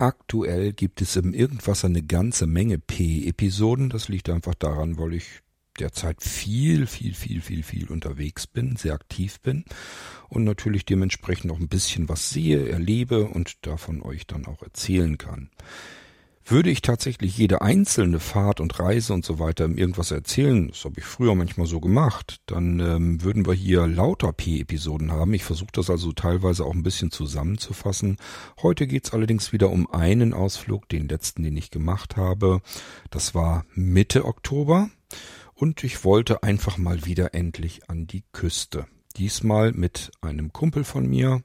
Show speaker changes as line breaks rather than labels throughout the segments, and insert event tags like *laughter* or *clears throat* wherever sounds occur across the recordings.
Aktuell gibt es im Irgendwasser eine ganze Menge P-Episoden. Das liegt einfach daran, weil ich derzeit viel, viel, viel, viel, viel unterwegs bin, sehr aktiv bin und natürlich dementsprechend auch ein bisschen was sehe, erlebe und davon euch dann auch erzählen kann. Würde ich tatsächlich jede einzelne Fahrt und Reise und so weiter irgendwas erzählen, das habe ich früher manchmal so gemacht, dann ähm, würden wir hier lauter P-Episoden haben. Ich versuche das also teilweise auch ein bisschen zusammenzufassen. Heute geht's allerdings wieder um einen Ausflug, den letzten, den ich gemacht habe. Das war Mitte Oktober und ich wollte einfach mal wieder endlich an die Küste. Diesmal mit einem Kumpel von mir,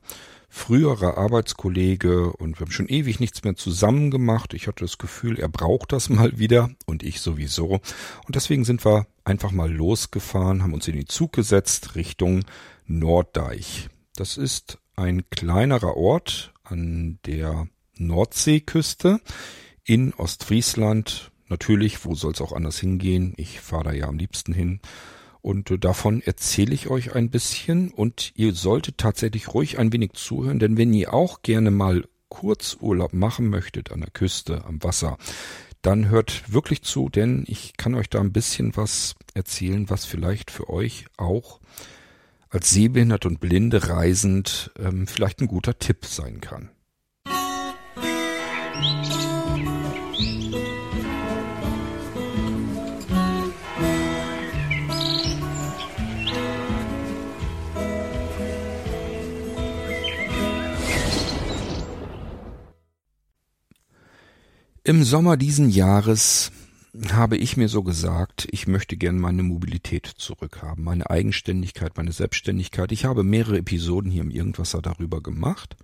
früherer Arbeitskollege und wir haben schon ewig nichts mehr zusammen gemacht. Ich hatte das Gefühl, er braucht das *laughs* mal wieder und ich sowieso. Und deswegen sind wir einfach mal losgefahren, haben uns in den Zug gesetzt Richtung Norddeich. Das ist ein kleinerer Ort an der Nordseeküste in Ostfriesland. Natürlich, wo soll es auch anders hingehen? Ich fahre da ja am liebsten hin. Und äh, davon erzähle ich euch ein bisschen und ihr solltet tatsächlich ruhig ein wenig zuhören, denn wenn ihr auch gerne mal Kurzurlaub machen möchtet an der Küste, am Wasser, dann hört wirklich zu, denn ich kann euch da ein bisschen was erzählen, was vielleicht für euch auch als sehbehindert und blinde reisend ähm, vielleicht ein guter Tipp sein kann. Musik Im Sommer diesen Jahres habe ich mir so gesagt, ich möchte gern meine Mobilität zurückhaben, meine Eigenständigkeit, meine Selbstständigkeit. Ich habe mehrere Episoden hier im Irgendwasser darüber gemacht.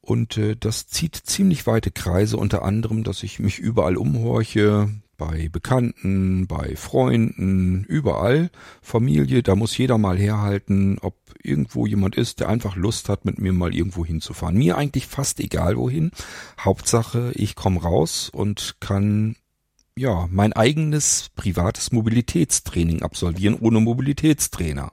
Und äh, das zieht ziemlich weite Kreise, unter anderem, dass ich mich überall umhorche, bei Bekannten, bei Freunden, überall, Familie, da muss jeder mal herhalten, ob irgendwo jemand ist, der einfach Lust hat, mit mir mal irgendwo hinzufahren. Mir eigentlich fast egal wohin. Hauptsache, ich komme raus und kann ja mein eigenes privates Mobilitätstraining absolvieren ohne Mobilitätstrainer.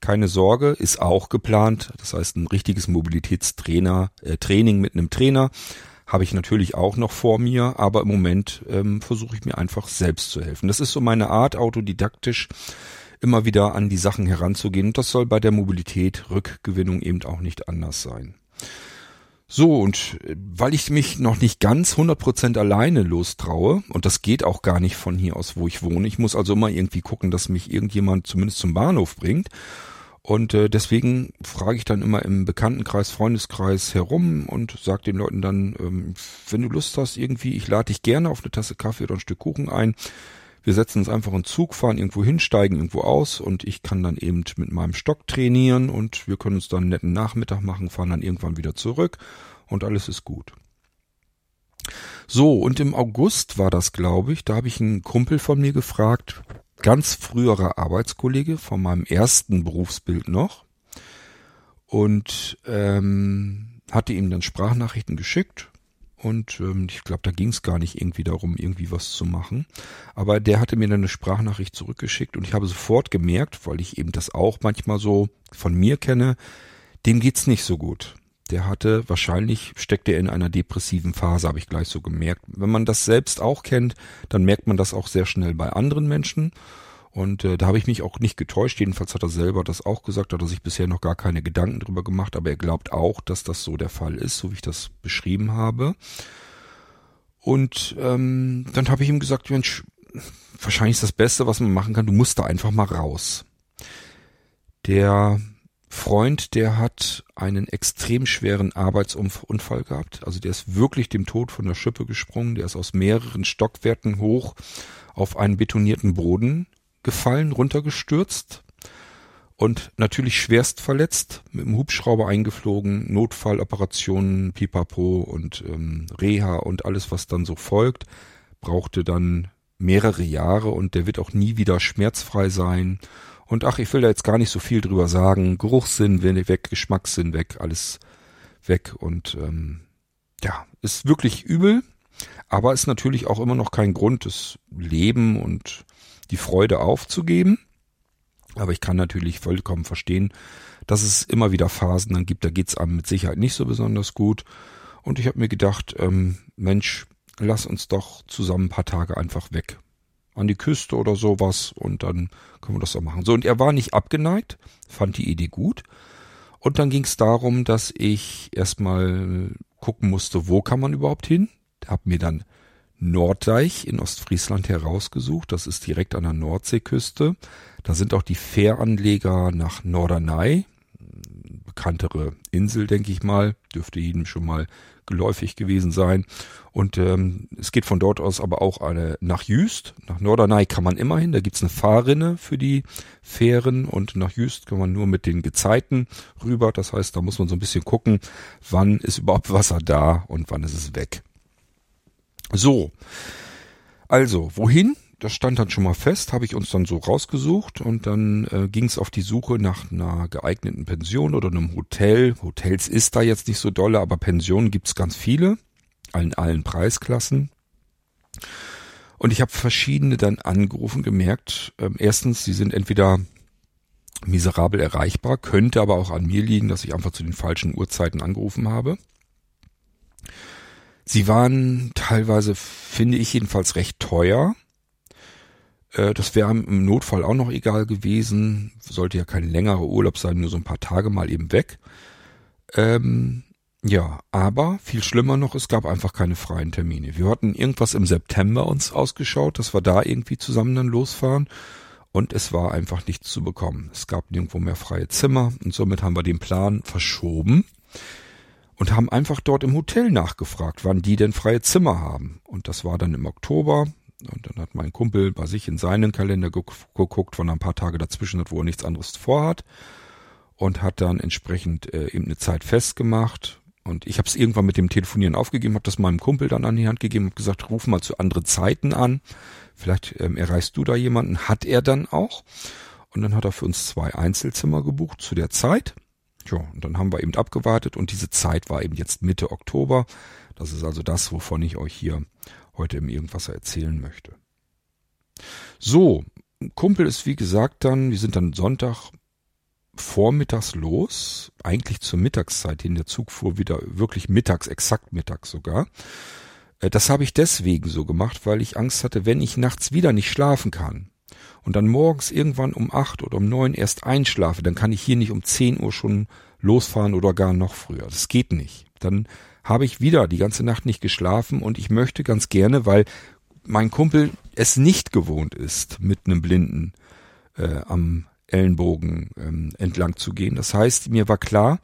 Keine Sorge, ist auch geplant. Das heißt, ein richtiges Mobilitätstrainer, äh, Training mit einem Trainer habe ich natürlich auch noch vor mir, aber im Moment ähm, versuche ich mir einfach selbst zu helfen. Das ist so meine Art, autodidaktisch immer wieder an die Sachen heranzugehen. Und das soll bei der Mobilität, Rückgewinnung eben auch nicht anders sein. So, und äh, weil ich mich noch nicht ganz 100% alleine lostraue, und das geht auch gar nicht von hier aus, wo ich wohne, ich muss also immer irgendwie gucken, dass mich irgendjemand zumindest zum Bahnhof bringt. Und äh, deswegen frage ich dann immer im Bekanntenkreis, Freundeskreis herum und sage den Leuten dann, ähm, wenn du Lust hast, irgendwie, ich lade dich gerne auf eine Tasse Kaffee oder ein Stück Kuchen ein. Wir setzen uns einfach in Zug, fahren irgendwo hin, steigen irgendwo aus und ich kann dann eben mit meinem Stock trainieren und wir können uns dann einen netten Nachmittag machen, fahren dann irgendwann wieder zurück und alles ist gut. So, und im August war das, glaube ich, da habe ich einen Kumpel von mir gefragt, ganz früherer Arbeitskollege von meinem ersten Berufsbild noch und ähm, hatte ihm dann Sprachnachrichten geschickt und ähm, ich glaube, da ging es gar nicht irgendwie darum, irgendwie was zu machen. Aber der hatte mir dann eine Sprachnachricht zurückgeschickt und ich habe sofort gemerkt, weil ich eben das auch manchmal so von mir kenne, dem geht's nicht so gut. Der hatte, wahrscheinlich steckt er in einer depressiven Phase, habe ich gleich so gemerkt. Wenn man das selbst auch kennt, dann merkt man das auch sehr schnell bei anderen Menschen. Und äh, da habe ich mich auch nicht getäuscht. Jedenfalls hat er selber das auch gesagt, hat er sich bisher noch gar keine Gedanken drüber gemacht, aber er glaubt auch, dass das so der Fall ist, so wie ich das beschrieben habe. Und ähm, dann habe ich ihm gesagt, Mensch, wahrscheinlich ist das Beste, was man machen kann, du musst da einfach mal raus. Der Freund, der hat einen extrem schweren Arbeitsunfall gehabt. Also der ist wirklich dem Tod von der Schippe gesprungen. Der ist aus mehreren Stockwerken hoch auf einen betonierten Boden gefallen, runtergestürzt und natürlich schwerst verletzt, mit dem Hubschrauber eingeflogen, Notfalloperationen, Pipapo und ähm, Reha und alles, was dann so folgt, brauchte dann mehrere Jahre und der wird auch nie wieder schmerzfrei sein. Und ach, ich will da jetzt gar nicht so viel drüber sagen. Geruchssinn weg, Geschmackssinn weg, alles weg und ähm, ja, ist wirklich übel, aber ist natürlich auch immer noch kein Grund, das Leben und die Freude aufzugeben. Aber ich kann natürlich vollkommen verstehen, dass es immer wieder Phasen dann gibt, da geht's einem mit Sicherheit nicht so besonders gut. Und ich habe mir gedacht, ähm, Mensch, lass uns doch zusammen ein paar Tage einfach weg. An die Küste oder sowas und dann können wir das auch machen. So, und er war nicht abgeneigt, fand die Idee gut. Und dann ging es darum, dass ich erstmal gucken musste, wo kann man überhaupt hin. Hab mir dann Norddeich in Ostfriesland herausgesucht. Das ist direkt an der Nordseeküste. Da sind auch die Fähranleger nach Norderney. Bekanntere Insel, denke ich mal. Dürfte jedem schon mal geläufig gewesen sein. Und ähm, es geht von dort aus aber auch eine, nach Jüst. Nach Norderney kann man immerhin. Da gibt's eine Fahrrinne für die Fähren. Und nach Jüst kann man nur mit den Gezeiten rüber. Das heißt, da muss man so ein bisschen gucken, wann ist überhaupt Wasser da und wann ist es weg. So, also wohin? Das stand dann schon mal fest, habe ich uns dann so rausgesucht und dann äh, ging es auf die Suche nach einer geeigneten Pension oder einem Hotel. Hotels ist da jetzt nicht so dolle, aber Pensionen gibt's ganz viele, in allen Preisklassen. Und ich habe verschiedene dann angerufen, gemerkt, äh, erstens, sie sind entweder miserabel erreichbar, könnte aber auch an mir liegen, dass ich einfach zu den falschen Uhrzeiten angerufen habe. Sie waren teilweise, finde ich jedenfalls, recht teuer. Äh, das wäre im Notfall auch noch egal gewesen. Sollte ja kein längerer Urlaub sein, nur so ein paar Tage mal eben weg. Ähm, ja, aber viel schlimmer noch, es gab einfach keine freien Termine. Wir hatten irgendwas im September uns ausgeschaut, dass wir da irgendwie zusammen dann losfahren. Und es war einfach nichts zu bekommen. Es gab nirgendwo mehr freie Zimmer und somit haben wir den Plan verschoben und haben einfach dort im Hotel nachgefragt, wann die denn freie Zimmer haben. Und das war dann im Oktober. Und dann hat mein Kumpel bei sich in seinen Kalender geguckt, er ein paar Tage dazwischen hat, wo er nichts anderes vorhat. Und hat dann entsprechend äh, eben eine Zeit festgemacht. Und ich habe es irgendwann mit dem Telefonieren aufgegeben, habe das meinem Kumpel dann an die Hand gegeben und gesagt, ruf mal zu anderen Zeiten an. Vielleicht ähm, erreichst du da jemanden. Hat er dann auch. Und dann hat er für uns zwei Einzelzimmer gebucht zu der Zeit. Ja, und dann haben wir eben abgewartet und diese Zeit war eben jetzt Mitte Oktober. Das ist also das, wovon ich euch hier heute im Irgendwasser erzählen möchte. So, Kumpel ist wie gesagt dann, wir sind dann Sonntag vormittags los, eigentlich zur Mittagszeit hin. Der Zug fuhr wieder wirklich mittags, exakt mittags sogar. Äh, das habe ich deswegen so gemacht, weil ich Angst hatte, wenn ich nachts wieder nicht schlafen kann, und dann morgens irgendwann um acht oder um neun erst einschlafe, dann kann ich hier nicht um zehn Uhr schon losfahren oder gar noch früher. Das geht nicht. Dann habe ich wieder die ganze Nacht nicht geschlafen und ich möchte ganz gerne, weil mein Kumpel es nicht gewohnt ist, mit einem Blinden äh, am Ellenbogen ähm, entlang zu gehen. Das heißt, mir war klar,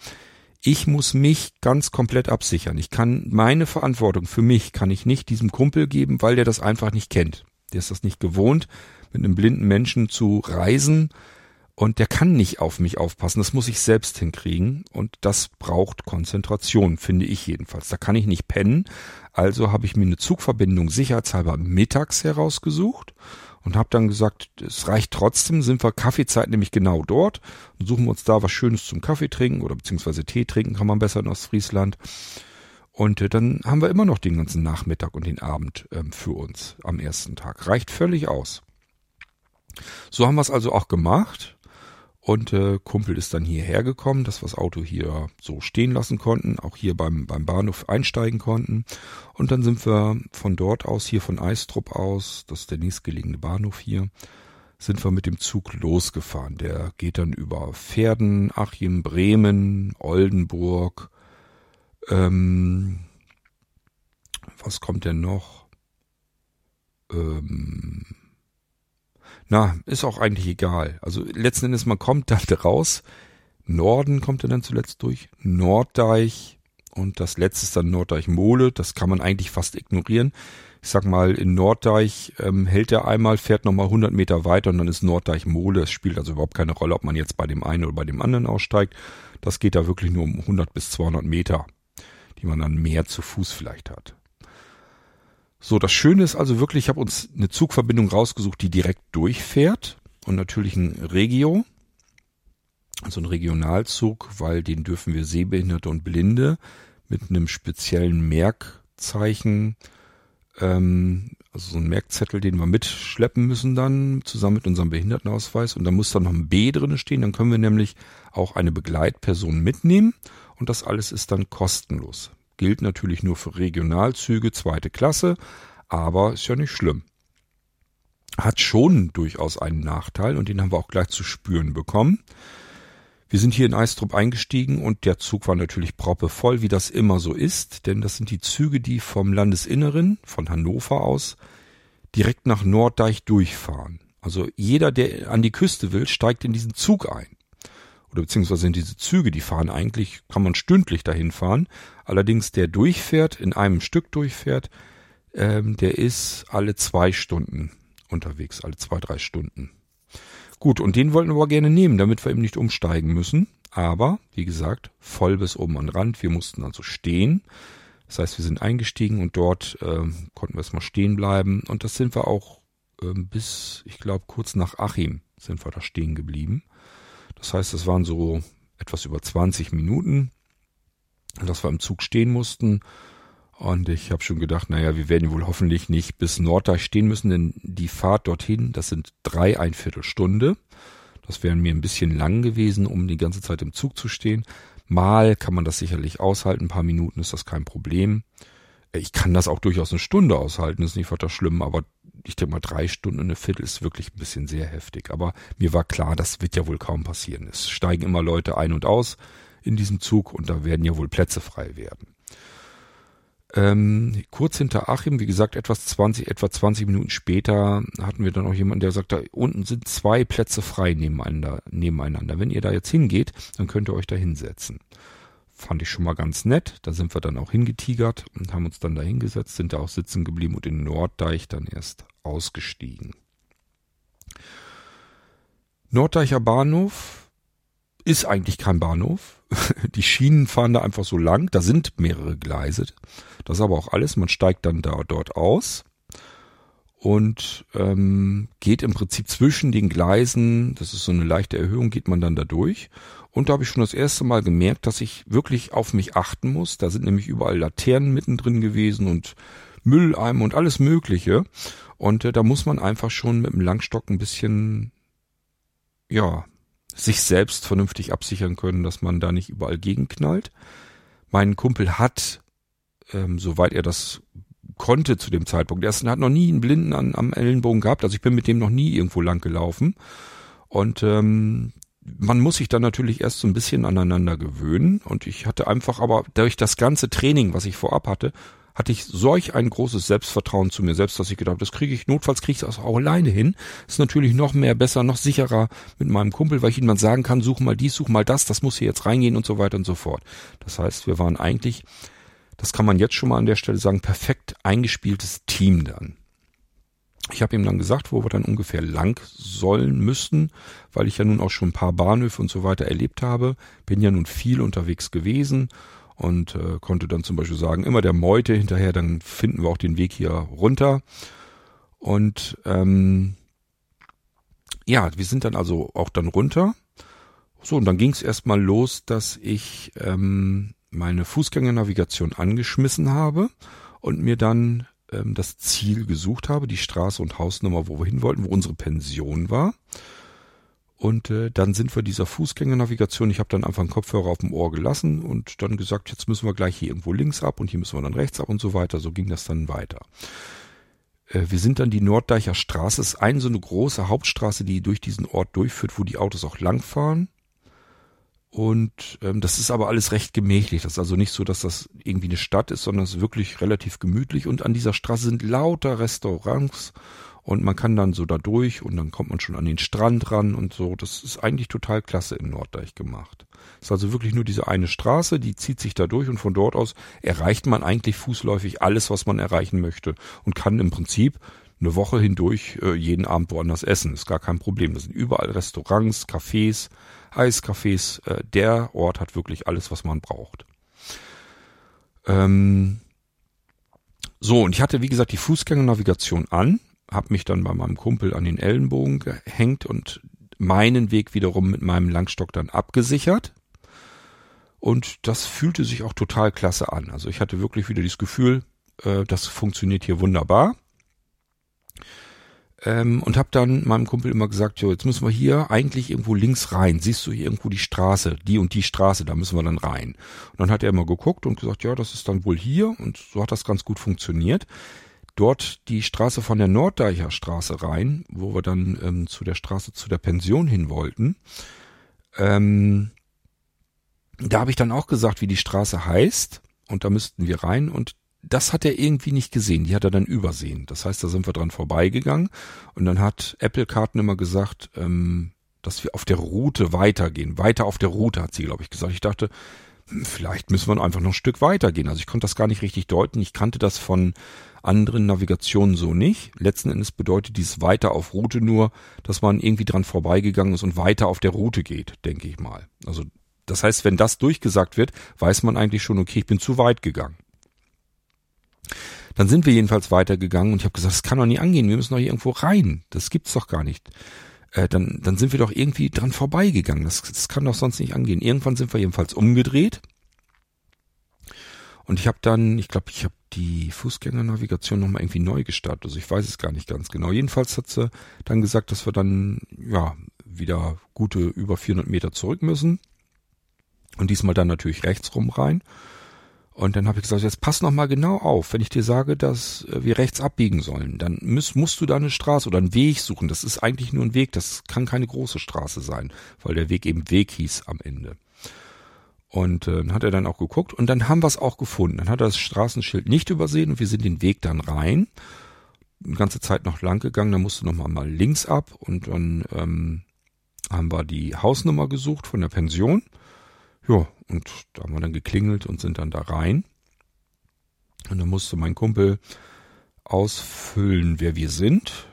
ich muss mich ganz komplett absichern. Ich kann meine Verantwortung für mich kann ich nicht diesem Kumpel geben, weil der das einfach nicht kennt. Der ist das nicht gewohnt mit einem blinden Menschen zu reisen und der kann nicht auf mich aufpassen. Das muss ich selbst hinkriegen und das braucht Konzentration, finde ich jedenfalls. Da kann ich nicht pennen. Also habe ich mir eine Zugverbindung sicherheitshalber mittags herausgesucht und habe dann gesagt, es reicht trotzdem, sind wir Kaffeezeit nämlich genau dort und suchen wir uns da was Schönes zum Kaffee trinken oder beziehungsweise Tee trinken kann man besser in Ostfriesland. Und äh, dann haben wir immer noch den ganzen Nachmittag und den Abend ähm, für uns am ersten Tag. Reicht völlig aus. So haben wir es also auch gemacht. Und äh, Kumpel ist dann hierher gekommen, dass wir das Auto hier so stehen lassen konnten, auch hier beim, beim Bahnhof einsteigen konnten. Und dann sind wir von dort aus, hier von Eistrup aus, das ist der nächstgelegene Bahnhof hier, sind wir mit dem Zug losgefahren. Der geht dann über Pferden, Achim, Bremen, Oldenburg. Ähm, was kommt denn noch? Ähm, na, ist auch eigentlich egal. Also letzten Endes, man kommt dann *laughs* raus. Norden kommt er dann zuletzt durch. Norddeich und das letzte ist dann Norddeich-Mole. Das kann man eigentlich fast ignorieren. Ich sag mal, in Norddeich ähm, hält er einmal, fährt nochmal 100 Meter weiter und dann ist Norddeich-Mole. Es spielt also überhaupt keine Rolle, ob man jetzt bei dem einen oder bei dem anderen aussteigt. Das geht da wirklich nur um 100 bis 200 Meter, die man dann mehr zu Fuß vielleicht hat. So, das Schöne ist also wirklich, ich habe uns eine Zugverbindung rausgesucht, die direkt durchfährt und natürlich ein Regio, also ein Regionalzug, weil den dürfen wir Sehbehinderte und Blinde mit einem speziellen Merkzeichen, ähm, also so ein Merkzettel, den wir mitschleppen müssen dann zusammen mit unserem Behindertenausweis. Und da muss dann noch ein B drinne stehen, dann können wir nämlich auch eine Begleitperson mitnehmen. Und das alles ist dann kostenlos Gilt natürlich nur für Regionalzüge, zweite Klasse, aber ist ja nicht schlimm. Hat schon durchaus einen Nachteil und den haben wir auch gleich zu spüren bekommen. Wir sind hier in Eistrup eingestiegen und der Zug war natürlich proppevoll, wie das immer so ist, denn das sind die Züge, die vom Landesinneren, von Hannover aus, direkt nach Norddeich durchfahren. Also jeder, der an die Küste will, steigt in diesen Zug ein. Oder beziehungsweise in diese Züge, die fahren eigentlich, kann man stündlich dahin fahren. Allerdings der durchfährt, in einem Stück durchfährt, ähm, der ist alle zwei Stunden unterwegs, alle zwei, drei Stunden. Gut, und den wollten wir aber gerne nehmen, damit wir eben nicht umsteigen müssen. Aber, wie gesagt, voll bis oben an den Rand. Wir mussten also stehen. Das heißt, wir sind eingestiegen und dort äh, konnten wir erstmal stehen bleiben. Und das sind wir auch äh, bis, ich glaube, kurz nach Achim sind wir da stehen geblieben. Das heißt, es waren so etwas über 20 Minuten, dass wir im Zug stehen mussten. Und ich habe schon gedacht, naja, wir werden wohl hoffentlich nicht bis Norddeich stehen müssen, denn die Fahrt dorthin, das sind drei ein Viertelstunde. Das wären mir ein bisschen lang gewesen, um die ganze Zeit im Zug zu stehen. Mal kann man das sicherlich aushalten, ein paar Minuten ist das kein Problem. Ich kann das auch durchaus eine Stunde aushalten, ist nicht weiter schlimm, aber ich denke mal drei Stunden und eine Viertel ist wirklich ein bisschen sehr heftig. Aber mir war klar, das wird ja wohl kaum passieren. Es steigen immer Leute ein und aus in diesem Zug und da werden ja wohl Plätze frei werden. Ähm, kurz hinter Achim, wie gesagt, etwas 20, etwa 20 Minuten später hatten wir dann auch jemanden, der sagt, da unten sind zwei Plätze frei nebeneinander, nebeneinander. Wenn ihr da jetzt hingeht, dann könnt ihr euch da hinsetzen. Fand ich schon mal ganz nett. Da sind wir dann auch hingetigert und haben uns dann da hingesetzt, sind da auch sitzen geblieben und in Norddeich dann erst ausgestiegen. Norddeicher Bahnhof ist eigentlich kein Bahnhof. *laughs* Die Schienen fahren da einfach so lang. Da sind mehrere Gleise. Das ist aber auch alles. Man steigt dann da dort aus und ähm, geht im Prinzip zwischen den Gleisen. Das ist so eine leichte Erhöhung, geht man dann da durch. Und da habe ich schon das erste Mal gemerkt, dass ich wirklich auf mich achten muss. Da sind nämlich überall Laternen mittendrin gewesen und Mülleimer und alles Mögliche. Und äh, da muss man einfach schon mit dem Langstock ein bisschen, ja, sich selbst vernünftig absichern können, dass man da nicht überall gegenknallt. Mein Kumpel hat, ähm, soweit er das konnte zu dem Zeitpunkt, er hat noch nie einen Blinden an, am Ellenbogen gehabt, also ich bin mit dem noch nie irgendwo lang gelaufen. Und ähm, man muss sich dann natürlich erst so ein bisschen aneinander gewöhnen. Und ich hatte einfach aber durch das ganze Training, was ich vorab hatte, hatte ich solch ein großes Selbstvertrauen zu mir selbst, dass ich gedacht habe, das kriege ich, notfalls kriege ich das auch alleine hin. Ist natürlich noch mehr besser, noch sicherer mit meinem Kumpel, weil ich ihm mal sagen kann, such mal dies, such mal das, das muss hier jetzt reingehen und so weiter und so fort. Das heißt, wir waren eigentlich, das kann man jetzt schon mal an der Stelle sagen, perfekt eingespieltes Team dann. Ich habe ihm dann gesagt, wo wir dann ungefähr lang sollen müssten, weil ich ja nun auch schon ein paar Bahnhöfe und so weiter erlebt habe. Bin ja nun viel unterwegs gewesen und äh, konnte dann zum Beispiel sagen, immer der Meute hinterher, dann finden wir auch den Weg hier runter. Und ähm, ja, wir sind dann also auch dann runter. So, und dann ging es erstmal los, dass ich ähm, meine Fußgängernavigation angeschmissen habe und mir dann ähm, das Ziel gesucht habe, die Straße und Hausnummer, wo wir hin wollten, wo unsere Pension war. Und äh, dann sind wir dieser Fußgängernavigation. Ich habe dann einfach einen Kopfhörer auf dem Ohr gelassen und dann gesagt, jetzt müssen wir gleich hier irgendwo links ab und hier müssen wir dann rechts ab und so weiter. So ging das dann weiter. Äh, wir sind dann die Norddeicher Straße. Es ist eine so eine große Hauptstraße, die durch diesen Ort durchführt, wo die Autos auch langfahren. Und ähm, das ist aber alles recht gemächlich. Das ist also nicht so, dass das irgendwie eine Stadt ist, sondern es ist wirklich relativ gemütlich. Und an dieser Straße sind lauter Restaurants und man kann dann so da durch und dann kommt man schon an den Strand ran und so. Das ist eigentlich total klasse in Norddeich gemacht. Es ist also wirklich nur diese eine Straße, die zieht sich da durch und von dort aus erreicht man eigentlich fußläufig alles, was man erreichen möchte und kann im Prinzip eine Woche hindurch äh, jeden Abend woanders essen. Ist gar kein Problem. Das sind überall Restaurants, Cafés, Eiscafés. Äh, der Ort hat wirklich alles, was man braucht. Ähm so, und ich hatte, wie gesagt, die Fußgängernavigation an habe mich dann bei meinem Kumpel an den Ellenbogen gehängt und meinen Weg wiederum mit meinem Langstock dann abgesichert. Und das fühlte sich auch total klasse an. Also ich hatte wirklich wieder dieses Gefühl, äh, das funktioniert hier wunderbar. Ähm, und habe dann meinem Kumpel immer gesagt, jo, jetzt müssen wir hier eigentlich irgendwo links rein. Siehst du hier irgendwo die Straße, die und die Straße, da müssen wir dann rein. Und dann hat er immer geguckt und gesagt, ja, das ist dann wohl hier und so hat das ganz gut funktioniert. Dort die Straße von der Norddeicher Straße rein, wo wir dann ähm, zu der Straße zu der Pension hin wollten. Ähm, da habe ich dann auch gesagt, wie die Straße heißt und da müssten wir rein und das hat er irgendwie nicht gesehen, die hat er dann übersehen. Das heißt, da sind wir dran vorbeigegangen und dann hat Apple Karten immer gesagt, ähm, dass wir auf der Route weitergehen. Weiter auf der Route, hat sie, glaube ich, gesagt. Ich dachte, hm, vielleicht müssen wir einfach noch ein Stück weitergehen. Also ich konnte das gar nicht richtig deuten. Ich kannte das von anderen Navigationen so nicht. Letzten Endes bedeutet dies weiter auf Route nur, dass man irgendwie dran vorbeigegangen ist und weiter auf der Route geht, denke ich mal. Also das heißt, wenn das durchgesagt wird, weiß man eigentlich schon, okay, ich bin zu weit gegangen. Dann sind wir jedenfalls weitergegangen und ich habe gesagt, das kann doch nie angehen, wir müssen doch irgendwo rein. Das gibt's doch gar nicht. Äh, dann, dann sind wir doch irgendwie dran vorbeigegangen. Das, das kann doch sonst nicht angehen. Irgendwann sind wir jedenfalls umgedreht. Und ich habe dann, ich glaube, ich habe die Fußgängernavigation nochmal irgendwie neu gestartet. Also ich weiß es gar nicht ganz genau. Jedenfalls hat sie dann gesagt, dass wir dann ja wieder gute über 400 Meter zurück müssen. Und diesmal dann natürlich rechts rum rein. Und dann habe ich gesagt, jetzt pass noch mal genau auf, wenn ich dir sage, dass äh, wir rechts abbiegen sollen, dann musst, musst du da eine Straße oder einen Weg suchen. Das ist eigentlich nur ein Weg, das kann keine große Straße sein, weil der Weg eben Weg hieß am Ende. Und äh, dann hat er dann auch geguckt und dann haben wir es auch gefunden. Dann hat er das Straßenschild nicht übersehen und wir sind den Weg dann rein. Die ganze Zeit noch lang gegangen, dann musste noch mal, mal links ab und dann ähm, haben wir die Hausnummer gesucht von der Pension ja, und da haben wir dann geklingelt und sind dann da rein. Und dann musste mein Kumpel ausfüllen, wer wir sind.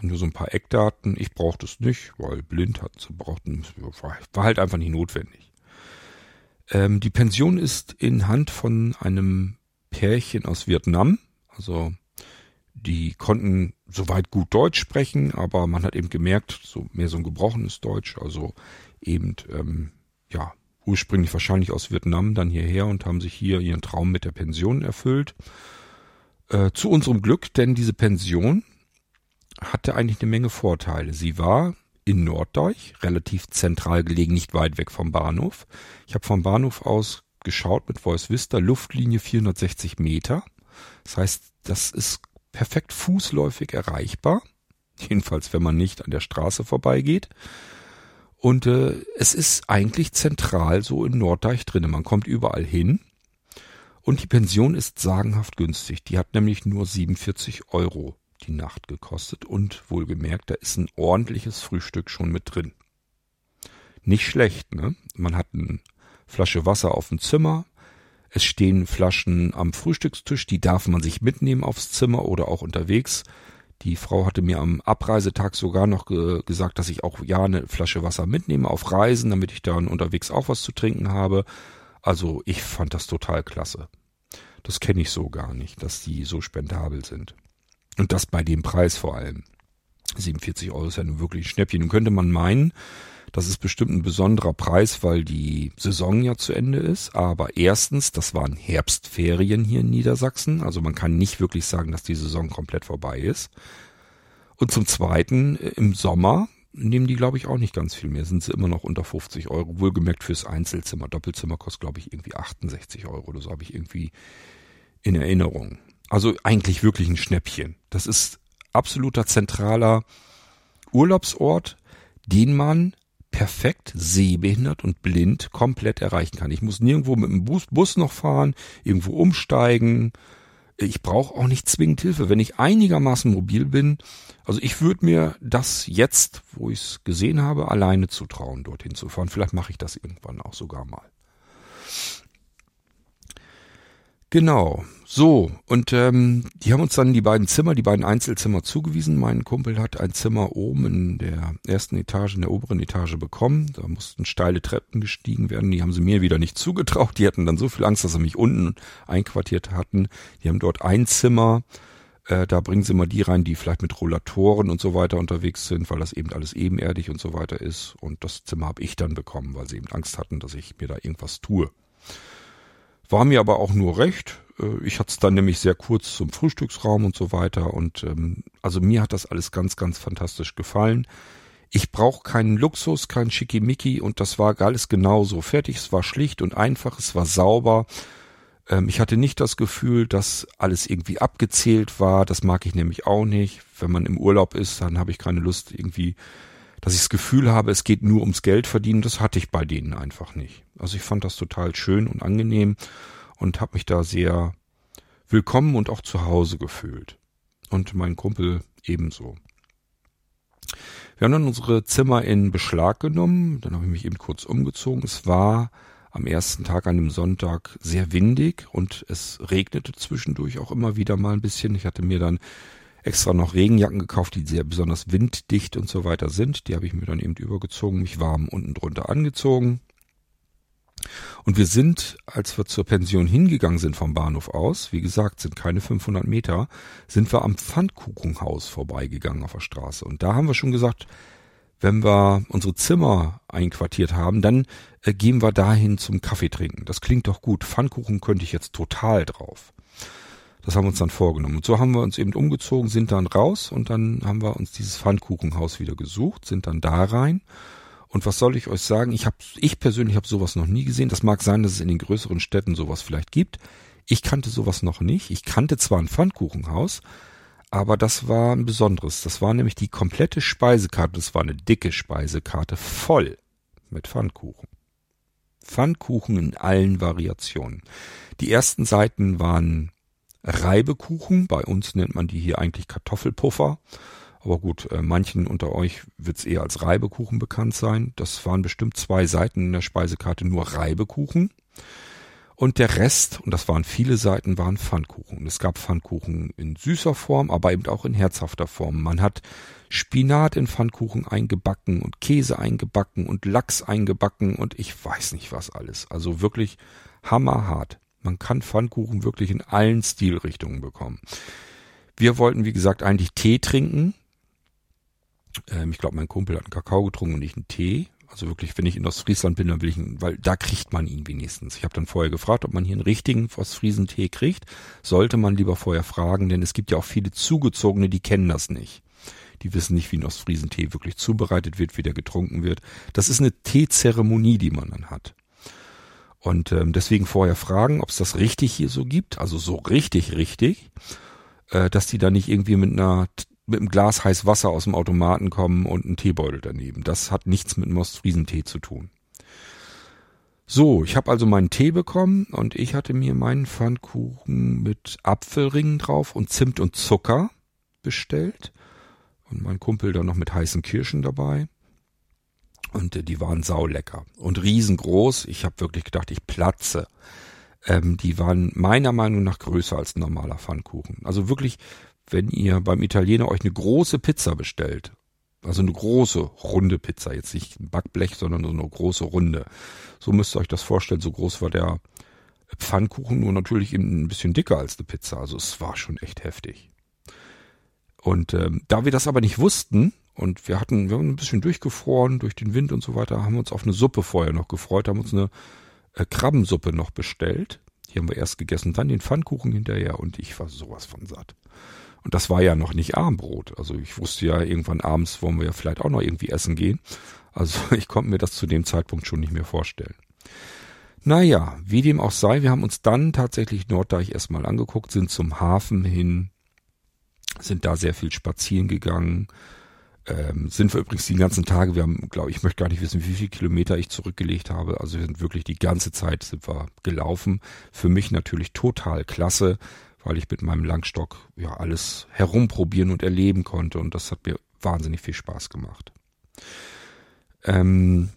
Nur so ein paar Eckdaten. Ich brauchte es nicht, weil blind hat zu brauchten. War halt einfach nicht notwendig. Ähm, die Pension ist in Hand von einem Pärchen aus Vietnam. Also die konnten soweit gut Deutsch sprechen, aber man hat eben gemerkt, so mehr so ein gebrochenes Deutsch, also eben ähm, ja ursprünglich wahrscheinlich aus Vietnam dann hierher und haben sich hier ihren Traum mit der Pension erfüllt. Äh, zu unserem Glück, denn diese Pension hatte eigentlich eine Menge Vorteile. Sie war in Norddeich, relativ zentral gelegen, nicht weit weg vom Bahnhof. Ich habe vom Bahnhof aus geschaut mit Voice Vista, Luftlinie 460 Meter. Das heißt, das ist perfekt fußläufig erreichbar. *laughs* Jedenfalls, wenn man nicht an der Straße vorbeigeht. Und äh, es ist eigentlich zentral so in Norddeich drinne. Man kommt überall hin. Und die Pension ist sagenhaft günstig. Die hat nämlich nur 47 Euro die Nacht gekostet. Und wohlgemerkt, da ist ein ordentliches Frühstück schon mit drin. Nicht schlecht, ne? Man hat eine Flasche Wasser auf dem Zimmer. Es stehen Flaschen am Frühstückstisch, die darf man sich mitnehmen aufs Zimmer oder auch unterwegs. Die Frau hatte mir am Abreisetag sogar noch ge gesagt, dass ich auch ja eine Flasche Wasser mitnehme auf Reisen, damit ich dann unterwegs auch was zu trinken habe. Also ich fand das total klasse. Das kenne ich so gar nicht, dass die so spendabel sind. Und das bei dem Preis vor allem. 47 Euro ist ja nun wirklich ein Schnäppchen. Nun könnte man meinen, das ist bestimmt ein besonderer Preis, weil die Saison ja zu Ende ist. Aber erstens, das waren Herbstferien hier in Niedersachsen. Also man kann nicht wirklich sagen, dass die Saison komplett vorbei ist. Und zum Zweiten, äh, im Sommer nehmen die, glaube ich, auch nicht ganz viel mehr. Sind sie immer noch unter 50 Euro. Wohlgemerkt fürs Einzelzimmer. Doppelzimmer kostet, glaube ich, irgendwie 68 Euro so habe ich irgendwie in Erinnerung. Also eigentlich wirklich ein Schnäppchen. Das ist absoluter zentraler Urlaubsort, den man perfekt sehbehindert und blind komplett erreichen kann. Ich muss nirgendwo mit dem Bus, Bus noch fahren, irgendwo umsteigen. Ich brauche auch nicht zwingend Hilfe. Wenn ich einigermaßen mobil bin, also ich würde mir das jetzt, wo ich es gesehen habe, alleine zutrauen, dorthin zu fahren. Vielleicht mache ich das irgendwann auch sogar mal. Genau. So, und ähm, die haben uns dann die beiden Zimmer, die beiden Einzelzimmer zugewiesen. Mein Kumpel hat ein Zimmer oben in der ersten Etage, in der oberen Etage bekommen. Da mussten steile Treppen gestiegen werden. Die haben sie mir wieder nicht zugetraut. Die hatten dann so viel Angst, dass sie mich unten einquartiert hatten. Die haben dort ein Zimmer. Äh, da bringen sie mal die rein, die vielleicht mit Rollatoren und so weiter unterwegs sind, weil das eben alles ebenerdig und so weiter ist. Und das Zimmer habe ich dann bekommen, weil sie eben Angst hatten, dass ich mir da irgendwas tue. War mir aber auch nur recht. Äh, ich hatte es dann nämlich sehr kurz zum Frühstücksraum und so weiter. Und ähm, also mir hat das alles ganz, ganz fantastisch gefallen. Ich brauche keinen Luxus, kein Schickimicki und das war alles genauso fertig. Es war schlicht und einfach, es war sauber. Ähm, ich hatte nicht das Gefühl, dass alles irgendwie abgezählt war. Das mag ich nämlich auch nicht. Wenn man im Urlaub ist, dann habe ich keine Lust irgendwie, dass ich das Gefühl habe, es geht nur ums Geld verdienen. Das hatte ich bei denen einfach nicht. Also ich fand das total schön und angenehm und habe mich da sehr willkommen und auch zu Hause gefühlt. Und mein Kumpel ebenso. Wir haben dann unsere Zimmer in Beschlag genommen, dann habe ich mich eben kurz umgezogen. Es war am ersten Tag an dem Sonntag sehr windig und es regnete zwischendurch auch immer wieder mal ein bisschen. Ich hatte mir dann extra noch Regenjacken gekauft, die sehr besonders winddicht und so weiter sind. Die habe ich mir dann eben übergezogen, mich warm unten drunter angezogen. Und wir sind, als wir zur Pension hingegangen sind vom Bahnhof aus, wie gesagt, sind keine 500 Meter, sind wir am Pfannkuchenhaus vorbeigegangen auf der Straße. Und da haben wir schon gesagt, wenn wir unsere Zimmer einquartiert haben, dann äh, gehen wir dahin zum Kaffee trinken. Das klingt doch gut. Pfannkuchen könnte ich jetzt total drauf. Das haben wir uns dann vorgenommen. Und so haben wir uns eben umgezogen, sind dann raus und dann haben wir uns dieses Pfannkuchenhaus wieder gesucht, sind dann da rein und was soll ich euch sagen? Ich habe, ich persönlich habe sowas noch nie gesehen. Das mag sein, dass es in den größeren Städten sowas vielleicht gibt. Ich kannte sowas noch nicht. Ich kannte zwar ein Pfannkuchenhaus, aber das war ein besonderes. Das war nämlich die komplette Speisekarte. Das war eine dicke Speisekarte voll mit Pfannkuchen. Pfannkuchen in allen Variationen. Die ersten Seiten waren Reibekuchen. Bei uns nennt man die hier eigentlich Kartoffelpuffer. Aber gut, äh, manchen unter euch wird es eher als Reibekuchen bekannt sein. Das waren bestimmt zwei Seiten in der Speisekarte nur Reibekuchen. Und der Rest, und das waren viele Seiten, waren Pfannkuchen. Es gab Pfannkuchen in süßer Form, aber eben auch in herzhafter Form. Man hat Spinat in Pfannkuchen eingebacken und Käse eingebacken und Lachs eingebacken und ich weiß nicht was alles. Also wirklich hammerhart. Man kann Pfannkuchen wirklich in allen Stilrichtungen bekommen. Wir wollten, wie gesagt, eigentlich Tee trinken. Ähm, ich glaube, mein Kumpel hat einen Kakao getrunken und nicht einen Tee. Also wirklich, wenn ich in Ostfriesland bin, dann will ich, ihn, weil da kriegt man ihn wenigstens. Ich habe dann vorher gefragt, ob man hier einen richtigen Ostfriesentee kriegt. Sollte man lieber vorher fragen, denn es gibt ja auch viele Zugezogene, die kennen das nicht. Die wissen nicht, wie ein Ostfriesentee wirklich zubereitet wird, wie der getrunken wird. Das ist eine Teezeremonie, die man dann hat. Und ähm, deswegen vorher fragen, ob es das richtig hier so gibt, also so richtig, richtig, äh, dass die da nicht irgendwie mit einer mit einem Glas heiß Wasser aus dem Automaten kommen und einen Teebeutel daneben. Das hat nichts mit Mostfriesentee zu tun. So, ich habe also meinen Tee bekommen und ich hatte mir meinen Pfannkuchen mit Apfelringen drauf und Zimt und Zucker bestellt. Und mein Kumpel dann noch mit heißen Kirschen dabei. Und äh, die waren saulecker und riesengroß. Ich habe wirklich gedacht, ich platze. Ähm, die waren meiner Meinung nach größer als ein normaler Pfannkuchen. Also wirklich wenn ihr beim Italiener euch eine große Pizza bestellt, also eine große runde Pizza, jetzt nicht ein Backblech, sondern so eine große runde. So müsst ihr euch das vorstellen. So groß war der Pfannkuchen, nur natürlich eben ein bisschen dicker als eine Pizza. Also es war schon echt heftig. Und ähm, da wir das aber nicht wussten und wir hatten, wir haben ein bisschen durchgefroren durch den Wind und so weiter, haben wir uns auf eine Suppe vorher noch gefreut, haben uns eine äh, Krabbensuppe noch bestellt. Die haben wir erst gegessen, dann den Pfannkuchen hinterher und ich war sowas von satt. Und das war ja noch nicht Armbrot. Also ich wusste ja, irgendwann abends wollen wir ja vielleicht auch noch irgendwie essen gehen. Also *laughs* ich konnte mir das zu dem Zeitpunkt schon nicht mehr vorstellen. Naja, wie dem auch sei, wir haben uns dann tatsächlich Norddeich erstmal angeguckt, sind zum Hafen hin, sind da sehr viel spazieren gegangen, ähm, sind wir übrigens die ganzen Tage, wir haben, glaube ich, ich möchte gar nicht wissen, wie viele Kilometer ich zurückgelegt habe. Also wir sind wirklich die ganze Zeit sind wir gelaufen. Für mich natürlich total klasse, weil ich mit meinem Langstock ja alles herumprobieren und erleben konnte und das hat mir wahnsinnig viel Spaß gemacht. Ähm,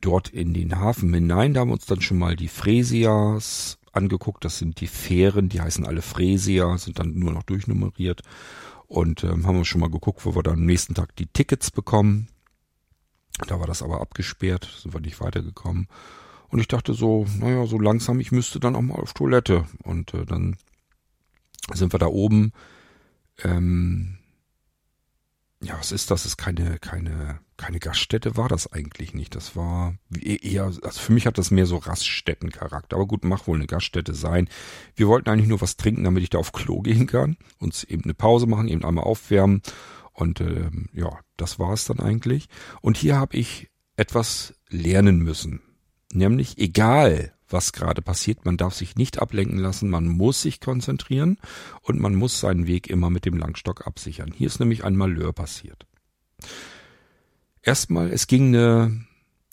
dort in den Hafen hinein, da haben wir uns dann schon mal die Fresias angeguckt. Das sind die Fähren, die heißen alle Fresia, sind dann nur noch durchnummeriert. Und ähm, haben wir schon mal geguckt, wo wir dann am nächsten Tag die Tickets bekommen. Da war das aber abgesperrt, sind wir nicht weitergekommen. Und ich dachte so, naja, so langsam, ich müsste dann auch mal auf Toilette. Und äh, dann sind wir da oben. Ähm, ja, was ist das? das ist keine, keine keine Gaststätte war das eigentlich nicht. Das war eher, also für mich hat das mehr so Raststättencharakter. Aber gut, mach wohl eine Gaststätte sein. Wir wollten eigentlich nur was trinken, damit ich da auf Klo gehen kann. Uns eben eine Pause machen, eben einmal aufwärmen. Und ähm, ja, das war es dann eigentlich. Und hier habe ich etwas lernen müssen. Nämlich egal, was gerade passiert, man darf sich nicht ablenken lassen, man muss sich konzentrieren und man muss seinen Weg immer mit dem Langstock absichern. Hier ist nämlich ein Malheur passiert. Erstmal, es ging eine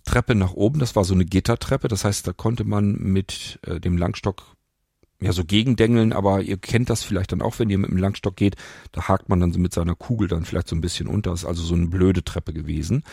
Treppe nach oben, das war so eine Gittertreppe, das heißt, da konnte man mit äh, dem Langstock ja so gegendengeln, aber ihr kennt das vielleicht dann auch, wenn ihr mit dem Langstock geht, da hakt man dann so mit seiner Kugel dann vielleicht so ein bisschen unter, ist also so eine blöde Treppe gewesen.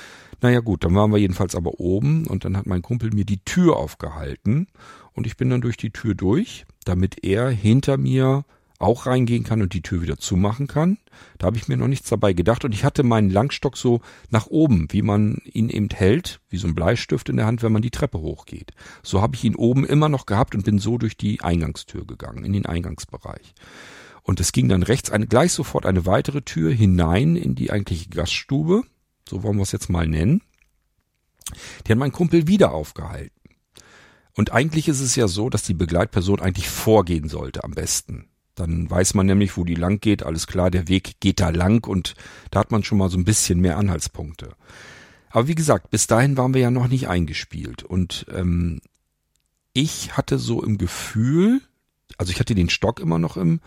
Naja gut, dann waren wir jedenfalls aber oben und dann hat mein Kumpel mir die Tür aufgehalten und ich bin dann durch die Tür durch, damit er hinter mir auch reingehen kann und die Tür wieder zumachen kann. Da habe ich mir noch nichts dabei gedacht und ich hatte meinen Langstock so nach oben, wie man ihn eben hält, wie so ein Bleistift in der Hand, wenn man die Treppe hochgeht. So habe ich ihn oben immer noch gehabt und bin so durch die Eingangstür gegangen, in den Eingangsbereich. Und es ging dann rechts eine, gleich sofort eine weitere Tür hinein in die eigentliche Gaststube. So wollen wir es jetzt mal nennen. Die hat mein Kumpel wieder aufgehalten. Und eigentlich ist es ja so, dass die Begleitperson eigentlich vorgehen sollte am besten. Dann weiß man nämlich, wo die lang geht. Alles klar, der Weg geht da lang und da hat man schon mal so ein bisschen mehr Anhaltspunkte. Aber wie gesagt, bis dahin waren wir ja noch nicht eingespielt. Und ähm, ich hatte so im Gefühl, also ich hatte den Stock immer noch im,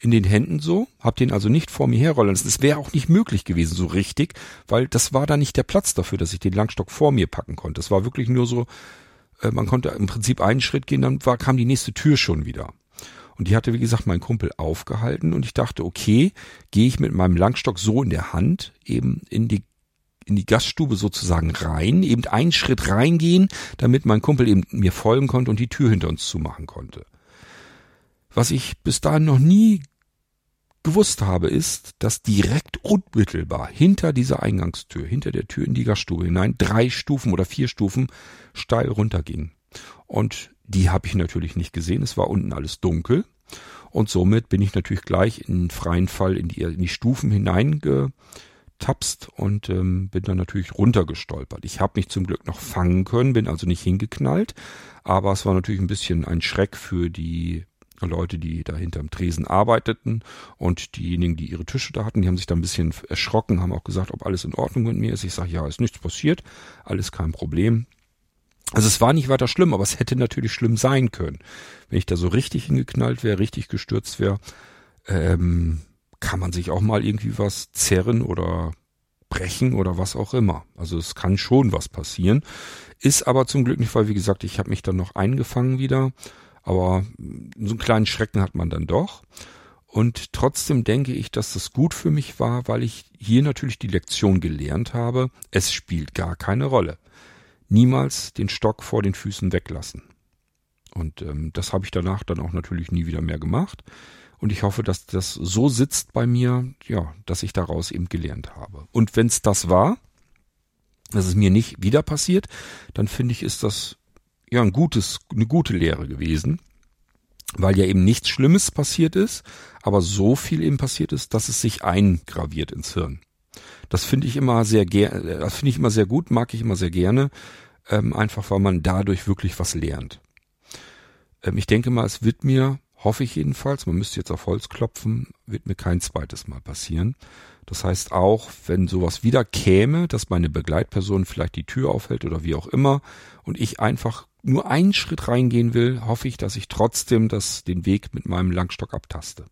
in den Händen so, hab den also nicht vor mir herrollen. Es wäre auch nicht möglich gewesen so richtig, weil das war da nicht der Platz dafür, dass ich den Langstock vor mir packen konnte. Es war wirklich nur so, äh, man konnte im Prinzip einen Schritt gehen, dann war, kam die nächste Tür schon wieder. Und die hatte, wie gesagt, mein Kumpel aufgehalten und ich dachte, okay, gehe ich mit meinem Langstock so in der Hand eben in die in die Gaststube sozusagen rein, eben einen Schritt reingehen, damit mein Kumpel eben mir folgen konnte und die Tür hinter uns zumachen konnte. Was ich bis dahin noch nie gewusst habe, ist, dass direkt unmittelbar hinter dieser Eingangstür, hinter der Tür in die Gaststube hinein, drei Stufen oder vier Stufen steil runterging. Und die habe ich natürlich nicht gesehen. Es war unten alles dunkel. Und somit bin ich natürlich gleich in freien Fall in die, in die Stufen hineingetapst und ähm, bin dann natürlich runtergestolpert. Ich habe mich zum Glück noch fangen können, bin also nicht hingeknallt. Aber es war natürlich ein bisschen ein Schreck für die Leute, die da hinterm Tresen arbeiteten und diejenigen, die ihre Tische da hatten, die haben sich da ein bisschen erschrocken, haben auch gesagt, ob alles in Ordnung mit mir ist. Ich sage, ja, ist nichts passiert, alles kein Problem. Also es war nicht weiter schlimm, aber es hätte natürlich schlimm sein können. Wenn ich da so richtig hingeknallt wäre, richtig gestürzt wäre, ähm, kann man sich auch mal irgendwie was zerren oder brechen oder was auch immer. Also es kann schon was passieren. Ist aber zum Glück nicht, weil wie gesagt, ich habe mich dann noch eingefangen wieder. Aber so einen kleinen Schrecken hat man dann doch. Und trotzdem denke ich, dass das gut für mich war, weil ich hier natürlich die Lektion gelernt habe. Es spielt gar keine Rolle niemals den Stock vor den Füßen weglassen. Und ähm, das habe ich danach dann auch natürlich nie wieder mehr gemacht. Und ich hoffe, dass das so sitzt bei mir, ja, dass ich daraus eben gelernt habe. Und wenn es das war, dass es mir nicht wieder passiert, dann finde ich, ist das ja ein gutes, eine gute Lehre gewesen, weil ja eben nichts Schlimmes passiert ist, aber so viel eben passiert ist, dass es sich eingraviert ins Hirn. Das finde ich immer sehr gerne, das finde ich immer sehr gut, mag ich immer sehr gerne, ähm, einfach weil man dadurch wirklich was lernt. Ähm, ich denke mal, es wird mir, hoffe ich jedenfalls, man müsste jetzt auf Holz klopfen, wird mir kein zweites Mal passieren. Das heißt auch, wenn sowas wieder käme, dass meine Begleitperson vielleicht die Tür aufhält oder wie auch immer und ich einfach nur einen Schritt reingehen will, hoffe ich, dass ich trotzdem das, den Weg mit meinem Langstock abtaste.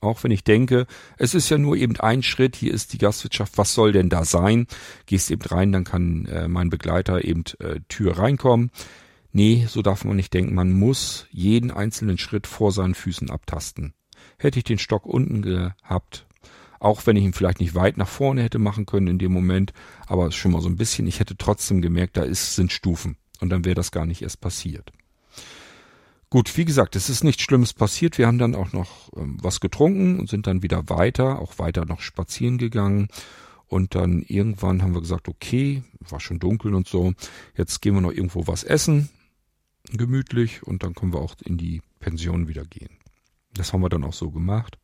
Auch wenn ich denke, es ist ja nur eben ein Schritt, hier ist die Gastwirtschaft, was soll denn da sein? Gehst eben rein, dann kann äh, mein Begleiter eben äh, Tür reinkommen. Nee, so darf man nicht denken. Man muss jeden einzelnen Schritt vor seinen Füßen abtasten. Hätte ich den Stock unten gehabt, auch wenn ich ihn vielleicht nicht weit nach vorne hätte machen können in dem Moment, aber schon mal so ein bisschen, ich hätte trotzdem gemerkt, da ist, sind Stufen. Und dann wäre das gar nicht erst passiert. Gut, wie gesagt, es ist nichts Schlimmes passiert. Wir haben dann auch noch ähm, was getrunken und sind dann wieder weiter, auch weiter noch spazieren gegangen. Und dann irgendwann haben wir gesagt, okay, war schon dunkel und so, jetzt gehen wir noch irgendwo was essen, gemütlich, und dann können wir auch in die Pension wieder gehen. Das haben wir dann auch so gemacht.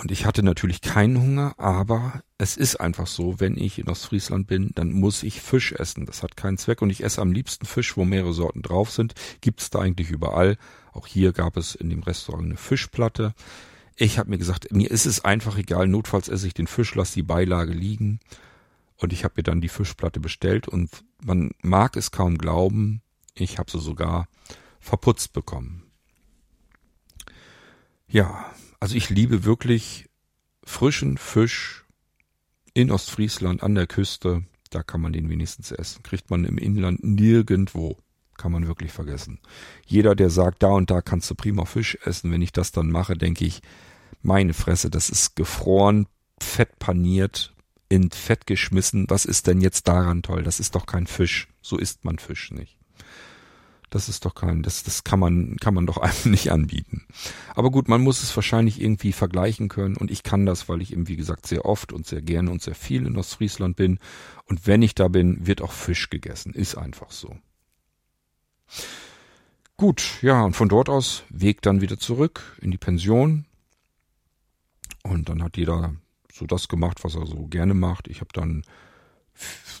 Und ich hatte natürlich keinen Hunger, aber es ist einfach so, wenn ich in Ostfriesland bin, dann muss ich Fisch essen. Das hat keinen Zweck und ich esse am liebsten Fisch, wo mehrere Sorten drauf sind. Gibt's da eigentlich überall. Auch hier gab es in dem Restaurant eine Fischplatte. Ich habe mir gesagt, mir ist es einfach egal, notfalls esse ich den Fisch, lass die Beilage liegen. Und ich habe mir dann die Fischplatte bestellt und man mag es kaum glauben, ich habe sie sogar verputzt bekommen. Ja, also ich liebe wirklich frischen Fisch in Ostfriesland an der Küste. Da kann man den wenigstens essen. Kriegt man im Inland nirgendwo. Kann man wirklich vergessen. Jeder, der sagt, da und da kannst du prima Fisch essen, wenn ich das dann mache, denke ich, meine Fresse, das ist gefroren, fett paniert, in Fett geschmissen. Was ist denn jetzt daran toll? Das ist doch kein Fisch. So isst man Fisch nicht. Das ist doch kein, das, das kann man, kann man doch *laughs* einem nicht anbieten. Aber gut, man muss es wahrscheinlich irgendwie vergleichen können und ich kann das, weil ich eben, wie gesagt, sehr oft und sehr gerne und sehr viel in Ostfriesland bin. Und wenn ich da bin, wird auch Fisch gegessen. Ist einfach so. Gut, ja, und von dort aus Weg dann wieder zurück in die Pension. Und dann hat jeder so das gemacht, was er so gerne macht. Ich habe dann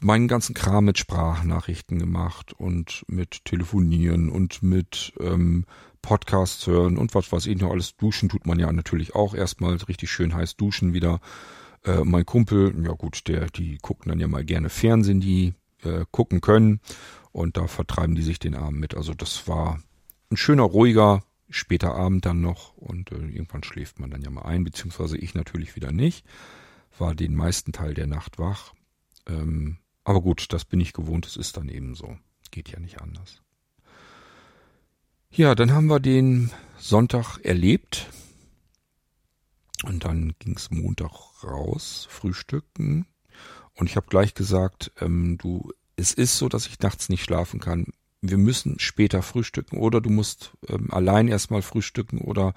meinen ganzen Kram mit Sprachnachrichten gemacht und mit Telefonieren und mit ähm, Podcasts hören und was weiß ich noch alles. Duschen tut man ja natürlich auch erstmal richtig schön heiß duschen wieder. Äh, mein Kumpel, ja gut, der, die gucken dann ja mal gerne Fernsehen, die äh, gucken können und da vertreiben die sich den Abend mit. Also das war ein schöner, ruhiger, später Abend dann noch und äh, irgendwann schläft man dann ja mal ein, beziehungsweise ich natürlich wieder nicht. War den meisten Teil der Nacht wach ähm, aber gut, das bin ich gewohnt, es ist dann eben so. Geht ja nicht anders. Ja, dann haben wir den Sonntag erlebt. Und dann ging's Montag raus, frühstücken. Und ich habe gleich gesagt, ähm, du, es ist so, dass ich nachts nicht schlafen kann. Wir müssen später frühstücken oder du musst ähm, allein erstmal frühstücken oder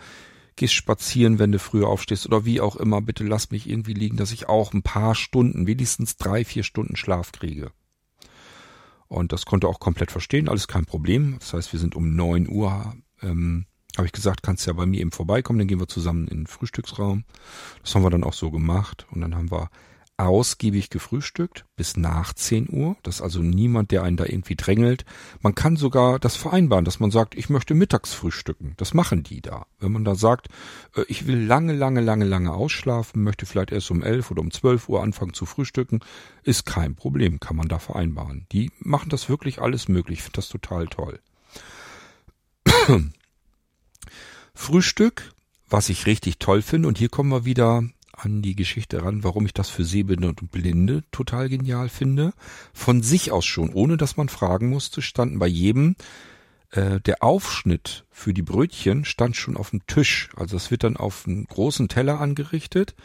gehst spazieren, wenn du früher aufstehst oder wie auch immer, bitte lass mich irgendwie liegen, dass ich auch ein paar Stunden, wenigstens drei, vier Stunden Schlaf kriege. Und das konnte auch komplett verstehen, alles kein Problem. Das heißt, wir sind um neun Uhr, ähm, habe ich gesagt, kannst ja bei mir eben vorbeikommen, dann gehen wir zusammen in den Frühstücksraum. Das haben wir dann auch so gemacht und dann haben wir ausgiebig gefrühstückt bis nach 10 Uhr. Das ist also niemand, der einen da irgendwie drängelt. Man kann sogar das vereinbaren, dass man sagt, ich möchte mittags frühstücken. Das machen die da. Wenn man da sagt, äh, ich will lange, lange, lange, lange ausschlafen, möchte vielleicht erst um 11 oder um 12 Uhr anfangen zu frühstücken, ist kein Problem, kann man da vereinbaren. Die machen das wirklich alles möglich. Ich finde das total toll. *clears throat* Frühstück, was ich richtig toll finde, und hier kommen wir wieder an die Geschichte ran, warum ich das für Sehbehinderte und Blinde total genial finde. Von sich aus schon, ohne dass man fragen musste, standen bei jedem äh, der Aufschnitt für die Brötchen stand schon auf dem Tisch. Also es wird dann auf einen großen Teller angerichtet.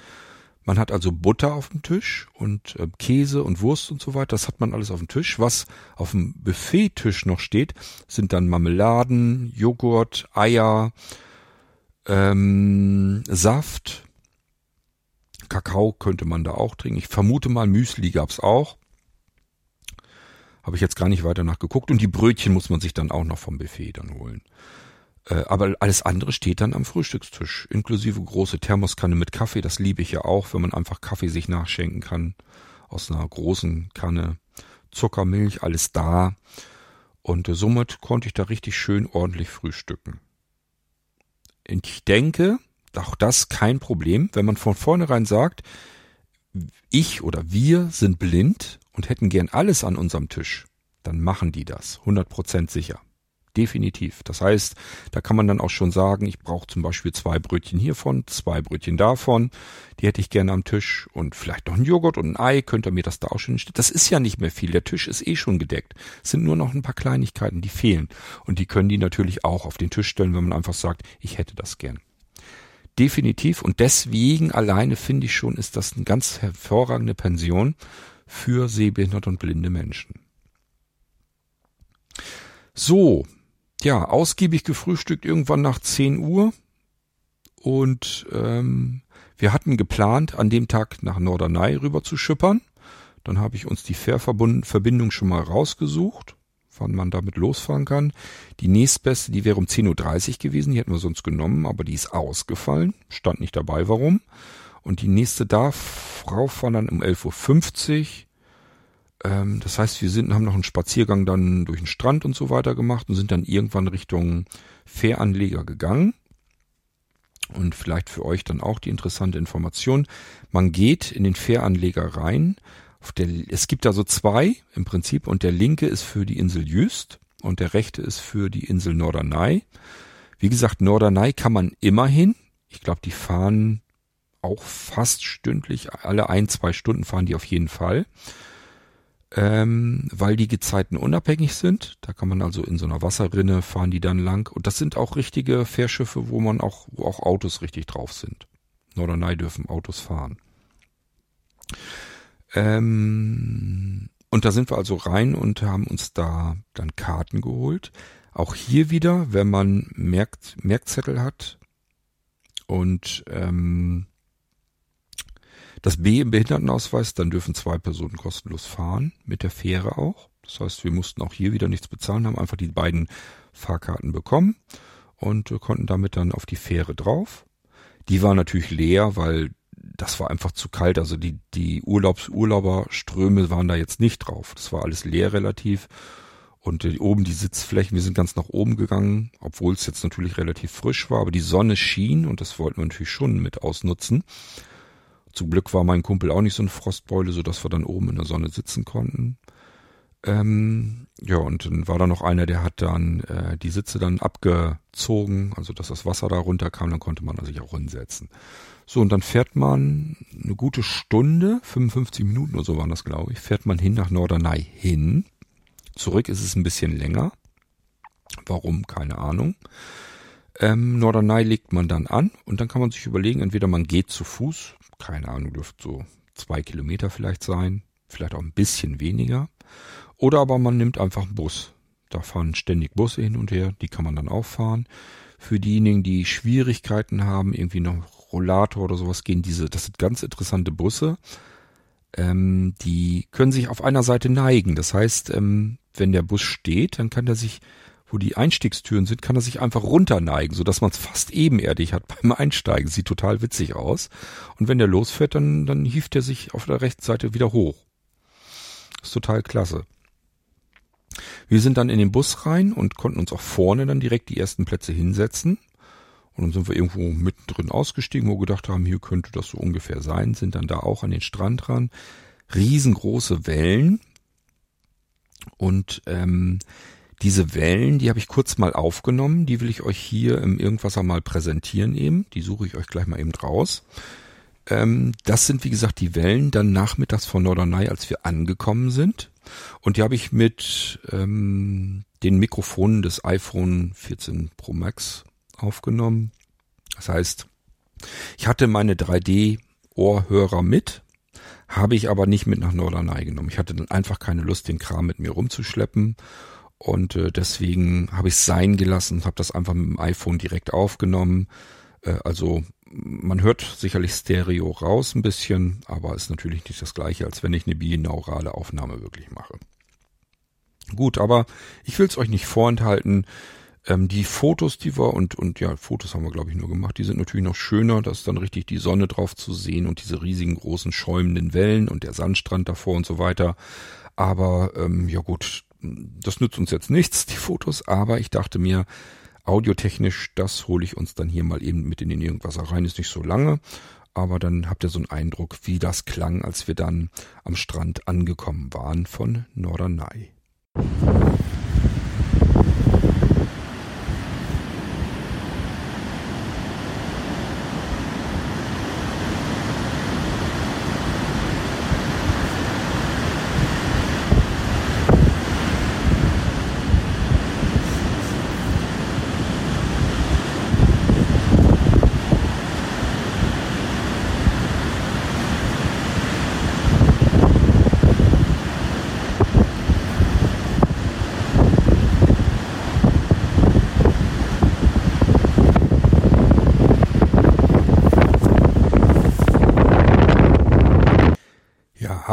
Man hat also Butter auf dem Tisch und äh, Käse und Wurst und so weiter. Das hat man alles auf dem Tisch. Was auf dem Buffettisch noch steht, sind dann Marmeladen, Joghurt, Eier, ähm, Saft, Kakao könnte man da auch trinken. Ich vermute mal, Müsli gab's auch. Habe ich jetzt gar nicht weiter nachgeguckt. Und die Brötchen muss man sich dann auch noch vom Buffet dann holen. Äh, aber alles andere steht dann am Frühstückstisch. Inklusive große Thermoskanne mit Kaffee. Das liebe ich ja auch, wenn man einfach Kaffee sich nachschenken kann. Aus einer großen Kanne. Zucker, Milch, alles da. Und äh, somit konnte ich da richtig schön ordentlich frühstücken. Und ich denke, auch das kein Problem, wenn man von vornherein sagt, ich oder wir sind blind und hätten gern alles an unserem Tisch, dann machen die das, 100% sicher. Definitiv. Das heißt, da kann man dann auch schon sagen, ich brauche zum Beispiel zwei Brötchen hiervon, zwei Brötchen davon, die hätte ich gerne am Tisch und vielleicht noch ein Joghurt und ein Ei, könnt ihr mir das da auch schon hinstellen. Das ist ja nicht mehr viel, der Tisch ist eh schon gedeckt. Es sind nur noch ein paar Kleinigkeiten, die fehlen. Und die können die natürlich auch auf den Tisch stellen, wenn man einfach sagt, ich hätte das gern definitiv. Und deswegen alleine finde ich schon, ist das eine ganz hervorragende Pension für sehbehinderte und blinde Menschen. So, ja, ausgiebig gefrühstückt irgendwann nach 10 Uhr. Und ähm, wir hatten geplant, an dem Tag nach Norderney rüber zu schippern. Dann habe ich uns die Fährverbindung schon mal rausgesucht wann man damit losfahren kann. Die nächstbeste, die wäre um 10.30 Uhr gewesen, die hätten wir sonst genommen, aber die ist ausgefallen. Stand nicht dabei, warum. Und die nächste darf rauffahren dann um 11.50 Uhr. Ähm, das heißt, wir sind, haben noch einen Spaziergang dann durch den Strand und so weiter gemacht und sind dann irgendwann Richtung Fähranleger gegangen. Und vielleicht für euch dann auch die interessante Information. Man geht in den Fähranleger rein. Der, es gibt da so zwei im Prinzip und der linke ist für die Insel Jüst und der rechte ist für die Insel Norderney. Wie gesagt, Norderney kann man immerhin. Ich glaube, die fahren auch fast stündlich. Alle ein, zwei Stunden fahren die auf jeden Fall ähm, weil die Gezeiten unabhängig sind. Da kann man also in so einer Wasserrinne fahren die dann lang. Und das sind auch richtige Fährschiffe, wo man auch, wo auch Autos richtig drauf sind. Norderney dürfen Autos fahren. Ähm, und da sind wir also rein und haben uns da dann Karten geholt. Auch hier wieder, wenn man Merk Merkzettel hat und ähm, das B im Behindertenausweis, dann dürfen zwei Personen kostenlos fahren, mit der Fähre auch. Das heißt, wir mussten auch hier wieder nichts bezahlen, haben einfach die beiden Fahrkarten bekommen und äh, konnten damit dann auf die Fähre drauf. Die war natürlich leer, weil das war einfach zu kalt. Also die, die Urlaubs Urlauberströme waren da jetzt nicht drauf. Das war alles leer relativ. Und oben die Sitzflächen, wir sind ganz nach oben gegangen, obwohl es jetzt natürlich relativ frisch war, aber die Sonne schien und das wollten wir natürlich schon mit ausnutzen. Zum Glück war mein Kumpel auch nicht so eine Frostbeule, so dass wir dann oben in der Sonne sitzen konnten. Ähm, ja, und dann war da noch einer, der hat dann äh, die Sitze dann abgezogen, also dass das Wasser da runterkam, dann konnte man sich auch hinsetzen. So, und dann fährt man eine gute Stunde, 55 Minuten oder so waren das, glaube ich, fährt man hin nach Norderney hin. Zurück ist es ein bisschen länger. Warum? Keine Ahnung. Ähm, Norderney legt man dann an und dann kann man sich überlegen, entweder man geht zu Fuß, keine Ahnung, dürfte so zwei Kilometer vielleicht sein, vielleicht auch ein bisschen weniger. Oder aber man nimmt einfach einen Bus. Da fahren ständig Busse hin und her, die kann man dann auch fahren. Für diejenigen, die Schwierigkeiten haben, irgendwie noch Rollator oder sowas gehen, diese, das sind ganz interessante Busse. Ähm, die können sich auf einer Seite neigen. Das heißt, ähm, wenn der Bus steht, dann kann der sich wo die Einstiegstüren sind, kann er sich einfach runterneigen, sodass man es fast ebenerdig hat *laughs* beim Einsteigen. Sieht total witzig aus. Und wenn der losfährt, dann, dann hieft er sich auf der rechten Seite wieder hoch. ist total klasse. Wir sind dann in den Bus rein und konnten uns auch vorne dann direkt die ersten Plätze hinsetzen. Und dann sind wir irgendwo mittendrin ausgestiegen, wo wir gedacht haben, hier könnte das so ungefähr sein, sind dann da auch an den Strand ran. Riesengroße Wellen. Und ähm, diese Wellen, die habe ich kurz mal aufgenommen, die will ich euch hier im Irgendwasser mal präsentieren eben. Die suche ich euch gleich mal eben raus. Ähm, das sind wie gesagt die Wellen dann nachmittags von Norderney, als wir angekommen sind. Und die habe ich mit ähm, den Mikrofonen des iPhone 14 Pro Max aufgenommen. Das heißt, ich hatte meine 3D-Ohrhörer mit, habe ich aber nicht mit nach Norderney genommen. Ich hatte dann einfach keine Lust, den Kram mit mir rumzuschleppen und äh, deswegen habe ich es sein gelassen und habe das einfach mit dem iPhone direkt aufgenommen. Äh, also man hört sicherlich Stereo raus ein bisschen, aber ist natürlich nicht das gleiche, als wenn ich eine binaurale Aufnahme wirklich mache. Gut, aber ich will es euch nicht vorenthalten. Ähm, die Fotos, die wir und und ja, Fotos haben wir glaube ich nur gemacht. Die sind natürlich noch schöner. Da ist dann richtig die Sonne drauf zu sehen und diese riesigen großen schäumenden Wellen und der Sandstrand davor und so weiter. Aber ähm, ja gut, das nützt uns jetzt nichts, die Fotos, aber ich dachte mir, audiotechnisch, das hole ich uns dann hier mal eben mit in den Irgendwasser rein, ist nicht so lange, aber dann habt ihr so einen Eindruck, wie das klang, als wir dann am Strand angekommen waren von Norderney.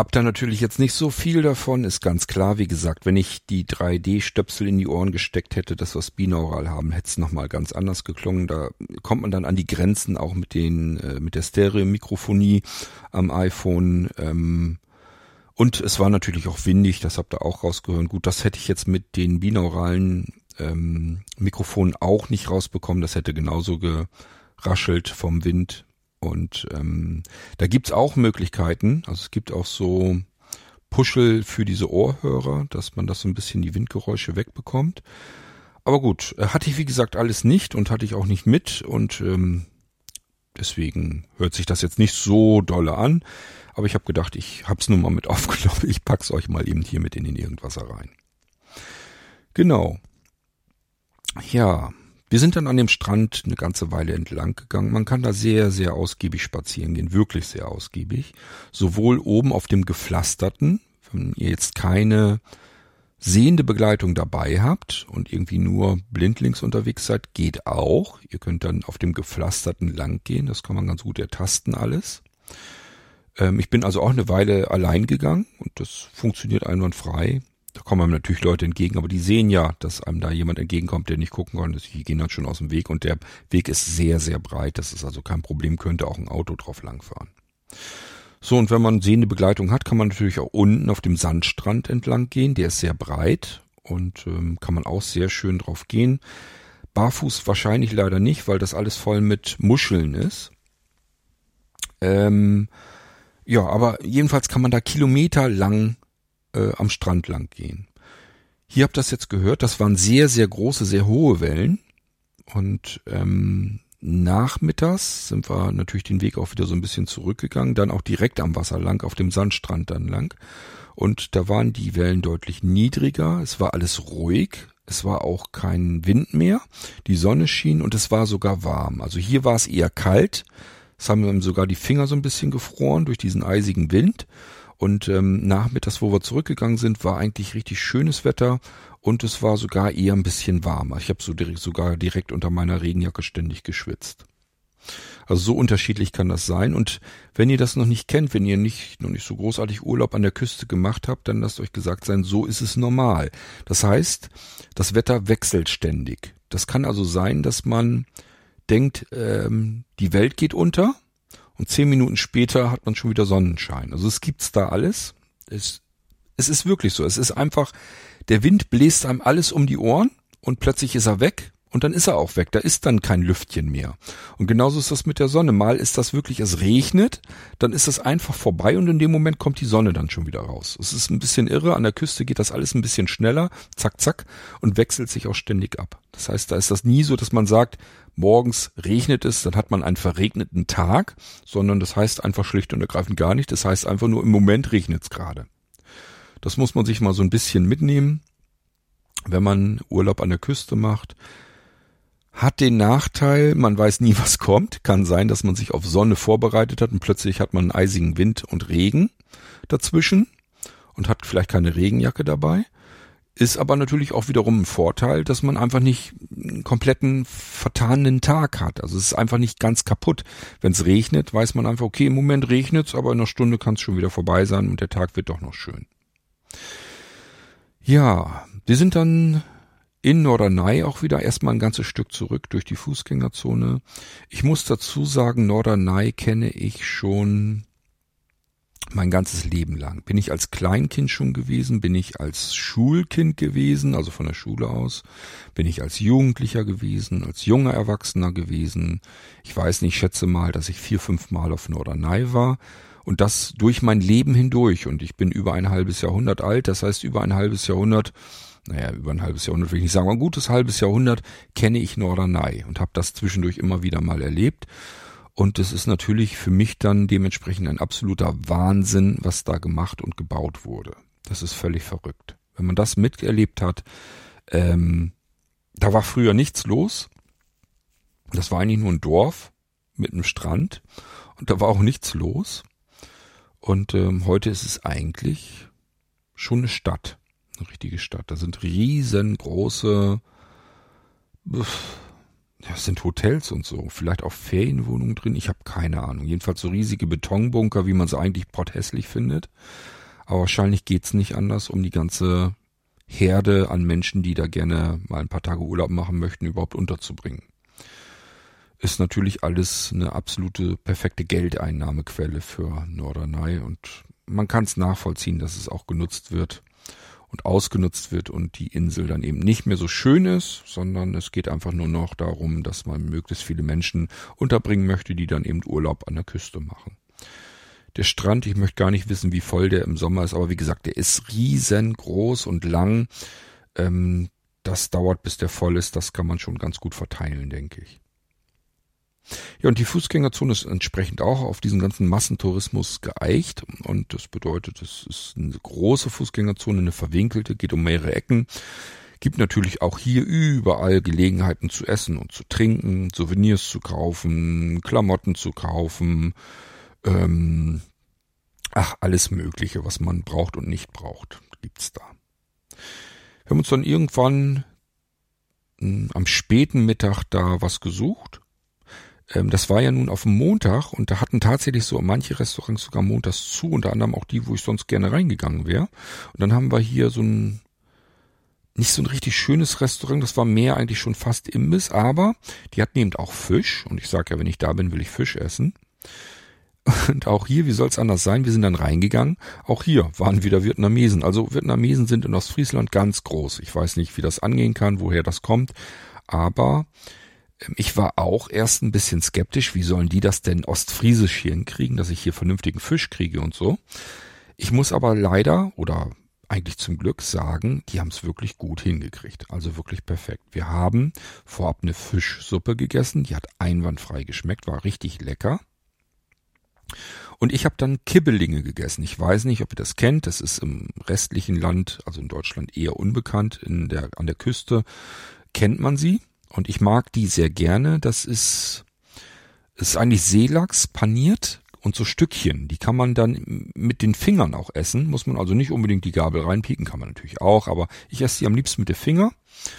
Hab da natürlich jetzt nicht so viel davon, ist ganz klar. Wie gesagt, wenn ich die 3D-Stöpsel in die Ohren gesteckt hätte, dass wir es binaural haben, hätte es nochmal ganz anders geklungen. Da kommt man dann an die Grenzen auch mit den, äh, mit der Stereo-Mikrofonie am iPhone. Ähm, und es war natürlich auch windig, das habt ihr auch rausgehört. Gut, das hätte ich jetzt mit den binauralen ähm, Mikrofonen auch nicht rausbekommen. Das hätte genauso geraschelt vom Wind. Und ähm, da gibt's auch Möglichkeiten. Also es gibt auch so Puschel für diese Ohrhörer, dass man das so ein bisschen die Windgeräusche wegbekommt. Aber gut, äh, hatte ich wie gesagt alles nicht und hatte ich auch nicht mit und ähm, deswegen hört sich das jetzt nicht so dolle an. Aber ich habe gedacht, ich hab's nur mal mit *laughs* aufgenommen. Ich pack's euch mal eben hier mit in den Irgendwasser rein. Genau. Ja, wir sind dann an dem Strand eine ganze Weile entlang gegangen. Man kann da sehr, sehr ausgiebig spazieren gehen, wirklich sehr ausgiebig. Sowohl oben auf dem gepflasterten, wenn ihr jetzt keine sehende Begleitung dabei habt und irgendwie nur blindlings unterwegs seid, geht auch. Ihr könnt dann auf dem gepflasterten lang gehen, das kann man ganz gut ertasten alles. Ähm, ich bin also auch eine Weile allein gegangen und das funktioniert einwandfrei. Da kommen einem natürlich Leute entgegen, aber die sehen ja, dass einem da jemand entgegenkommt, der nicht gucken kann. Die gehen dann schon aus dem Weg und der Weg ist sehr, sehr breit. Das ist also kein Problem, könnte auch ein Auto drauf langfahren. So, und wenn man sehende Begleitung hat, kann man natürlich auch unten auf dem Sandstrand entlang gehen. Der ist sehr breit und ähm, kann man auch sehr schön drauf gehen. Barfuß wahrscheinlich leider nicht, weil das alles voll mit Muscheln ist. Ähm, ja, aber jedenfalls kann man da kilometerlang äh, am Strand lang gehen. Hier habt ihr das jetzt gehört, das waren sehr, sehr große, sehr hohe Wellen. Und ähm, nachmittags sind wir natürlich den Weg auch wieder so ein bisschen zurückgegangen, dann auch direkt am Wasser lang, auf dem Sandstrand dann lang. Und da waren die Wellen deutlich niedriger, es war alles ruhig, es war auch kein Wind mehr, die Sonne schien und es war sogar warm. Also hier war es eher kalt, es haben sogar die Finger so ein bisschen gefroren durch diesen eisigen Wind. Und ähm, nachmittags, wo wir zurückgegangen sind, war eigentlich richtig schönes Wetter und es war sogar eher ein bisschen warmer. Ich habe so direkt, sogar direkt unter meiner Regenjacke ständig geschwitzt. Also so unterschiedlich kann das sein. Und wenn ihr das noch nicht kennt, wenn ihr nicht noch nicht so großartig Urlaub an der Küste gemacht habt, dann lasst euch gesagt sein, so ist es normal. Das heißt, das Wetter wechselt ständig. Das kann also sein, dass man denkt, ähm, die Welt geht unter und zehn Minuten später hat man schon wieder Sonnenschein. Also es gibt's da alles. Es, es ist wirklich so. Es ist einfach, der Wind bläst einem alles um die Ohren und plötzlich ist er weg und dann ist er auch weg. Da ist dann kein Lüftchen mehr. Und genauso ist das mit der Sonne. Mal ist das wirklich, es regnet, dann ist es einfach vorbei und in dem Moment kommt die Sonne dann schon wieder raus. Es ist ein bisschen irre. An der Küste geht das alles ein bisschen schneller, zack, zack, und wechselt sich auch ständig ab. Das heißt, da ist das nie so, dass man sagt, morgens regnet es, dann hat man einen verregneten Tag, sondern das heißt einfach schlicht und ergreifend gar nicht. Das heißt einfach nur, im Moment regnet es gerade. Das muss man sich mal so ein bisschen mitnehmen, wenn man Urlaub an der Küste macht. Hat den Nachteil, man weiß nie, *laughs* was kommt. Kann sein, dass man sich auf Sonne vorbereitet hat und plötzlich hat man einen eisigen Wind und Regen dazwischen und hat vielleicht keine Regenjacke dabei. Ist aber natürlich auch wiederum ein Vorteil, dass man einfach nicht einen kompletten vertanen Tag hat. Also es ist einfach nicht ganz kaputt. Wenn es regnet, weiß man einfach, okay, im Moment regnet's, aber in einer Stunde kann es schon wieder vorbei sein und der Tag wird doch noch schön. Ja, wir sind dann in Norderney auch wieder erstmal ein ganzes Stück zurück durch die Fußgängerzone. Ich muss dazu sagen, Norderney kenne ich schon mein ganzes Leben lang. Bin ich als Kleinkind schon gewesen, bin ich als Schulkind gewesen, also von der Schule aus, bin ich als Jugendlicher gewesen, als junger Erwachsener gewesen. Ich weiß nicht, ich schätze mal, dass ich vier, fünf Mal auf Norderney war und das durch mein Leben hindurch und ich bin über ein halbes Jahrhundert alt, das heißt über ein halbes Jahrhundert, naja, über ein halbes Jahrhundert will ich nicht sagen, aber ein gutes halbes Jahrhundert kenne ich Norderney und habe das zwischendurch immer wieder mal erlebt und es ist natürlich für mich dann dementsprechend ein absoluter Wahnsinn, was da gemacht und gebaut wurde. Das ist völlig verrückt. Wenn man das miterlebt hat, ähm, da war früher nichts los. Das war eigentlich nur ein Dorf mit einem Strand und da war auch nichts los. Und ähm, heute ist es eigentlich schon eine Stadt, eine richtige Stadt. Da sind riesengroße das sind Hotels und so, vielleicht auch Ferienwohnungen drin, ich habe keine Ahnung. Jedenfalls so riesige Betonbunker, wie man sie eigentlich potthässlich findet. Aber wahrscheinlich geht's nicht anders, um die ganze Herde an Menschen, die da gerne mal ein paar Tage Urlaub machen möchten, überhaupt unterzubringen. Ist natürlich alles eine absolute perfekte Geldeinnahmequelle für Norderney und man kann es nachvollziehen, dass es auch genutzt wird und ausgenutzt wird und die Insel dann eben nicht mehr so schön ist, sondern es geht einfach nur noch darum, dass man möglichst viele Menschen unterbringen möchte, die dann eben Urlaub an der Küste machen. Der Strand, ich möchte gar nicht wissen, wie voll der im Sommer ist, aber wie gesagt, der ist riesengroß und lang. Ähm, das dauert, bis der voll ist. Das kann man schon ganz gut verteilen, denke ich. Ja, und die Fußgängerzone ist entsprechend auch auf diesen ganzen Massentourismus geeicht. Und das bedeutet, es ist eine große Fußgängerzone, eine verwinkelte, geht um mehrere Ecken. Gibt natürlich auch hier überall Gelegenheiten zu essen und zu trinken, Souvenirs zu kaufen, Klamotten zu kaufen, ähm, ach, alles Mögliche, was man braucht und nicht braucht, gibt's da. Wir haben uns dann irgendwann hm, am späten Mittag da was gesucht. Ähm, das war ja nun auf dem Montag und da hatten tatsächlich so manche Restaurants sogar montags zu, unter anderem auch die, wo ich sonst gerne reingegangen wäre. Und dann haben wir hier so ein nicht so ein richtig schönes Restaurant, das war mehr eigentlich schon fast Imbiss, aber die hatten eben auch Fisch und ich sage ja, wenn ich da bin, will ich Fisch essen. *laughs* Und auch hier, wie soll es anders sein? Wir sind dann reingegangen. Auch hier waren wieder Vietnamesen. Also Vietnamesen sind in Ostfriesland ganz groß. Ich weiß nicht, wie das angehen kann, woher das kommt. Aber ich war auch erst ein bisschen skeptisch. Wie sollen die das denn ostfriesisch hier hinkriegen, dass ich hier vernünftigen Fisch kriege und so. Ich muss aber leider oder eigentlich zum Glück sagen, die haben es wirklich gut hingekriegt. Also wirklich perfekt. Wir haben vorab eine Fischsuppe gegessen. Die hat einwandfrei geschmeckt, war richtig lecker. Und ich habe dann Kibbelinge gegessen. Ich weiß nicht, ob ihr das kennt. Das ist im restlichen Land, also in Deutschland eher unbekannt. In der, an der Küste kennt man sie. Und ich mag die sehr gerne. Das ist, ist eigentlich Seelachs paniert und so Stückchen. Die kann man dann mit den Fingern auch essen. Muss man also nicht unbedingt die Gabel reinpieken, kann man natürlich auch. Aber ich esse die am liebsten mit der Finger,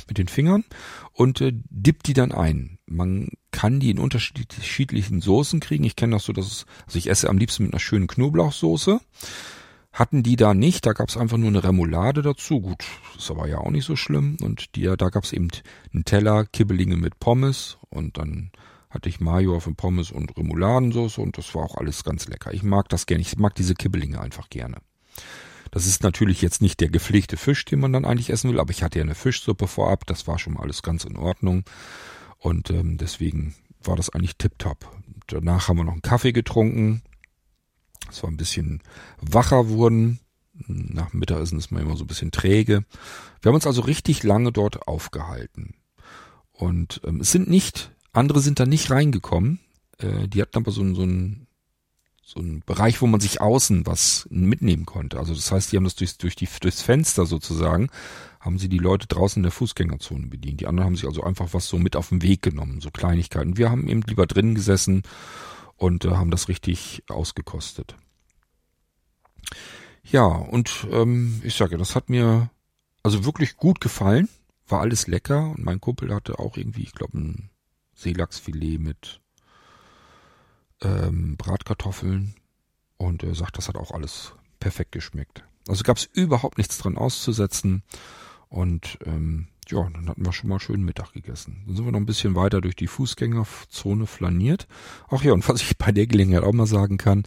mit den Fingern und äh, dipp die dann ein. Man kann die in unterschiedlichen Soßen kriegen. Ich kenne das so, dass es, also ich esse am liebsten mit einer schönen Knoblauchsoße. Hatten die da nicht, da gab es einfach nur eine Remoulade dazu. Gut, ist aber ja auch nicht so schlimm. Und die, da gab es eben einen Teller, Kibbelinge mit Pommes und dann hatte ich Mayo auf dem Pommes und Remouladensoße und das war auch alles ganz lecker. Ich mag das gerne. Ich mag diese Kibbelinge einfach gerne. Das ist natürlich jetzt nicht der gepflegte Fisch, den man dann eigentlich essen will, aber ich hatte ja eine Fischsuppe vorab, das war schon mal alles ganz in Ordnung. Und ähm, deswegen war das eigentlich tipptopp. Danach haben wir noch einen Kaffee getrunken. Es war ein bisschen wacher wurden. Nach Mittagessen ist man immer so ein bisschen träge. Wir haben uns also richtig lange dort aufgehalten. Und ähm, es sind nicht, andere sind da nicht reingekommen. Äh, die hatten aber so, so ein so ein Bereich, wo man sich außen was mitnehmen konnte. Also das heißt, die haben das durch, durch die, durchs Fenster sozusagen, haben sie die Leute draußen in der Fußgängerzone bedient. Die anderen haben sich also einfach was so mit auf den Weg genommen, so Kleinigkeiten. Wir haben eben lieber drinnen gesessen und äh, haben das richtig ausgekostet. Ja, und ähm, ich sage, das hat mir also wirklich gut gefallen. War alles lecker und mein Kumpel hatte auch irgendwie, ich glaube, ein Seelachsfilet mit ähm, Bratkartoffeln und er sagt, das hat auch alles perfekt geschmeckt. Also gab es überhaupt nichts dran auszusetzen und ähm, ja, dann hatten wir schon mal schön Mittag gegessen. Dann sind wir noch ein bisschen weiter durch die Fußgängerzone flaniert. Ach ja, und was ich bei der Gelegenheit auch mal sagen kann,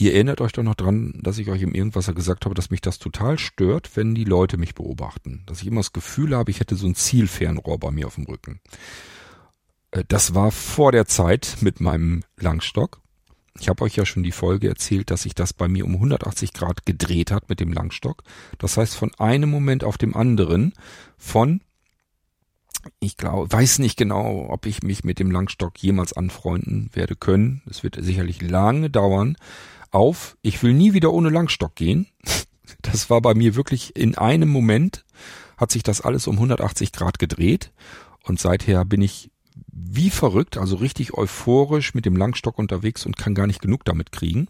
ihr erinnert euch doch noch dran, dass ich euch im Irgendwasser gesagt habe, dass mich das total stört, wenn die Leute mich beobachten. Dass ich immer das Gefühl habe, ich hätte so ein Zielfernrohr bei mir auf dem Rücken. Äh, das war vor der Zeit mit meinem Langstock. Ich habe euch ja schon die Folge erzählt, dass sich das bei mir um 180 Grad gedreht hat mit dem Langstock. Das heißt, von einem Moment auf dem anderen, von, ich glaube, weiß nicht genau, ob ich mich mit dem Langstock jemals anfreunden werde können. Es wird sicherlich lange dauern. Auf, ich will nie wieder ohne Langstock gehen. *laughs* Das war bei mir wirklich in einem Moment hat sich das alles um 180 Grad gedreht. Und seither bin ich wie verrückt, also richtig euphorisch mit dem Langstock unterwegs und kann gar nicht genug damit kriegen.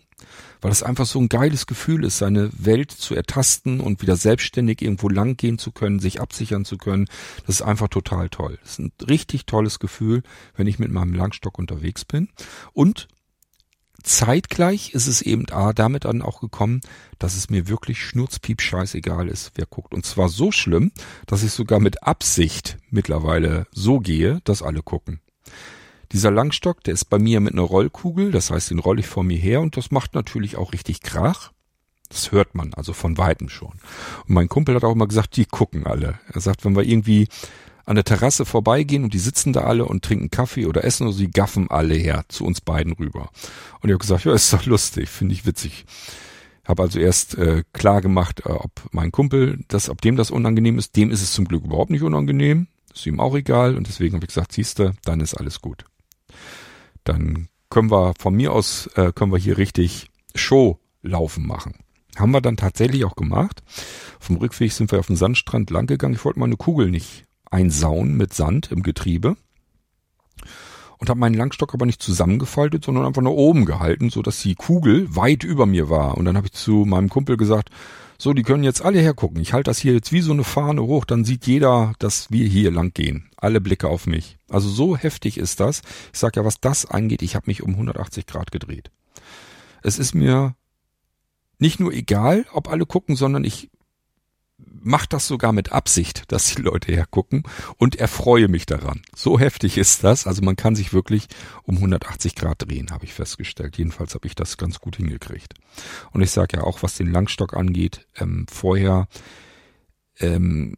Weil es einfach so ein geiles Gefühl ist, seine Welt zu ertasten und wieder selbstständig irgendwo lang gehen zu können, sich absichern zu können. Das ist einfach total toll. Das ist ein richtig tolles Gefühl, wenn ich mit meinem Langstock unterwegs bin. Und zeitgleich ist es eben A, damit dann auch gekommen, dass es mir wirklich schnurzpiep scheißegal ist, wer guckt. Und zwar so schlimm, dass ich sogar mit Absicht mittlerweile so gehe, dass alle gucken. Dieser Langstock, der ist bei mir mit einer Rollkugel, das heißt, den rolle ich vor mir her und das macht natürlich auch richtig Krach. Das hört man, also von Weitem schon. Und mein Kumpel hat auch immer gesagt, die gucken alle. Er sagt, wenn wir irgendwie an der Terrasse vorbeigehen und die sitzen da alle und trinken Kaffee oder essen oder sie gaffen alle her zu uns beiden rüber. Und ich habe gesagt, ja, ist doch lustig, finde ich witzig. Habe also erst äh, klar gemacht, äh, ob mein Kumpel, das, ob dem das unangenehm ist. Dem ist es zum Glück überhaupt nicht unangenehm. Ist ihm auch egal. Und deswegen habe ich gesagt, siehste, dann ist alles gut. Dann können wir von mir aus, äh, können wir hier richtig Show laufen machen. Haben wir dann tatsächlich auch gemacht. Vom Rückweg sind wir auf dem Sandstrand langgegangen. Ich wollte meine Kugel nicht einsauen mit Sand im Getriebe und habe meinen Langstock aber nicht zusammengefaltet, sondern einfach nach oben gehalten, so dass die Kugel weit über mir war. Und dann habe ich zu meinem Kumpel gesagt, so, die können jetzt alle hergucken. Ich halte das hier jetzt wie so eine Fahne hoch, dann sieht jeder, dass wir hier lang gehen. Alle Blicke auf mich. Also so heftig ist das. Ich sag ja, was das angeht, ich habe mich um 180 Grad gedreht. Es ist mir nicht nur egal, ob alle gucken, sondern ich macht das sogar mit Absicht, dass die Leute hergucken und erfreue mich daran. So heftig ist das. Also man kann sich wirklich um 180 Grad drehen, habe ich festgestellt. Jedenfalls habe ich das ganz gut hingekriegt. Und ich sage ja auch, was den Langstock angeht, ähm, vorher ähm,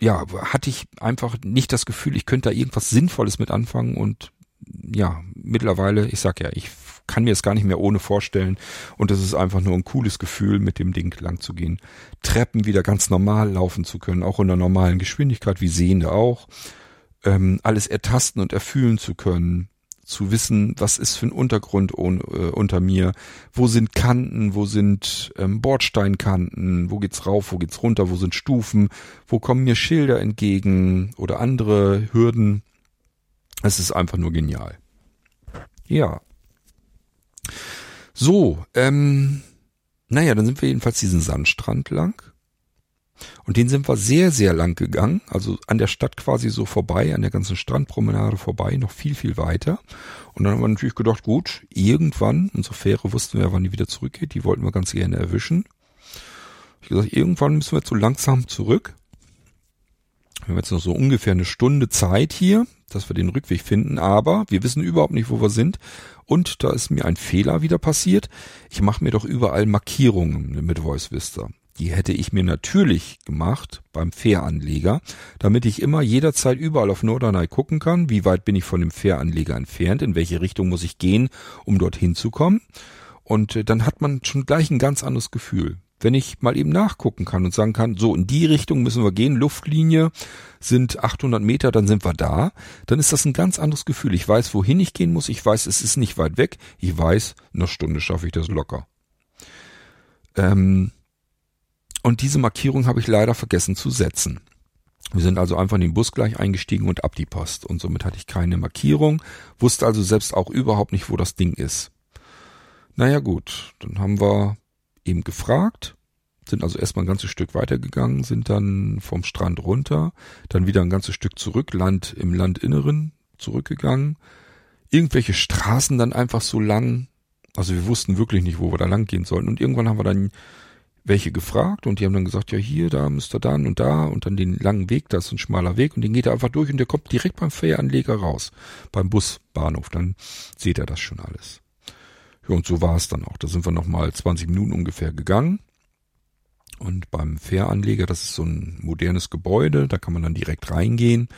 ja, hatte ich einfach nicht das Gefühl, ich könnte da irgendwas Sinnvolles mit anfangen und ja, mittlerweile, ich sag ja, ich kann mir es gar nicht mehr ohne vorstellen. Und es ist einfach nur ein cooles Gefühl, mit dem Ding lang zu gehen. Treppen wieder ganz normal laufen zu können, auch in der normalen Geschwindigkeit, wie Sehende auch. Ähm, alles ertasten und erfühlen zu können zu wissen, was ist für ein Untergrund un, äh, unter mir, wo sind Kanten, wo sind ähm, Bordsteinkanten, wo geht's rauf, wo geht's runter, wo sind Stufen, wo kommen mir Schilder entgegen oder andere Hürden. Es ist einfach nur genial. Ja, so, ähm, naja, dann sind wir jedenfalls diesen Sandstrand lang. Und den sind wir sehr, sehr lang gegangen, also an der Stadt quasi so vorbei, an der ganzen Strandpromenade vorbei, noch viel, viel weiter. Und dann haben wir natürlich gedacht, gut, irgendwann, unsere Fähre wussten wir wann die wieder zurückgeht, die wollten wir ganz gerne erwischen. Ich gesagt, irgendwann müssen wir so langsam zurück. Wir haben jetzt noch so ungefähr eine Stunde Zeit hier, dass wir den Rückweg finden, aber wir wissen überhaupt nicht, wo wir sind. Und da ist mir ein Fehler wieder passiert. Ich mache mir doch überall Markierungen mit Voice Vista. Die hätte ich mir natürlich gemacht beim Fähranleger, damit ich immer jederzeit überall auf Norderney gucken kann, wie weit bin ich von dem Fähranleger entfernt, in welche Richtung muss ich gehen, um dorthin zu kommen. Und äh, dann hat man schon gleich ein ganz anderes Gefühl wenn ich mal eben nachgucken kann und sagen kann, so in die Richtung müssen wir gehen, Luftlinie sind 800 Meter, dann sind wir da, dann ist das ein ganz anderes Gefühl. Ich weiß, wohin ich gehen muss, ich weiß, es ist nicht weit weg, ich weiß, eine Stunde schaffe ich das locker. Ähm, und diese Markierung habe ich leider vergessen zu setzen. Wir sind also einfach in den Bus gleich eingestiegen und ab die Post. Und somit hatte ich keine Markierung, wusste also selbst auch überhaupt nicht, wo das Ding ist. Naja gut, dann haben wir eben gefragt, sind also erstmal ein ganzes Stück weitergegangen, sind dann vom Strand runter, dann wieder ein ganzes Stück zurück, Land im Landinneren zurückgegangen, irgendwelche Straßen dann einfach so lang, also wir wussten wirklich nicht, wo wir da lang gehen sollten. Und irgendwann haben wir dann welche gefragt und die haben dann gesagt, ja hier, da müsst ihr dann und da und dann den langen Weg, das ist ein schmaler Weg und den geht er einfach durch und der kommt direkt beim Fähranleger raus, beim Busbahnhof, dann seht ihr das schon alles. Ja, und so war es dann auch. Da sind wir nochmal 20 Minuten ungefähr gegangen. Und beim Fähranleger, das ist so ein modernes Gebäude, da kann man dann direkt reingehen.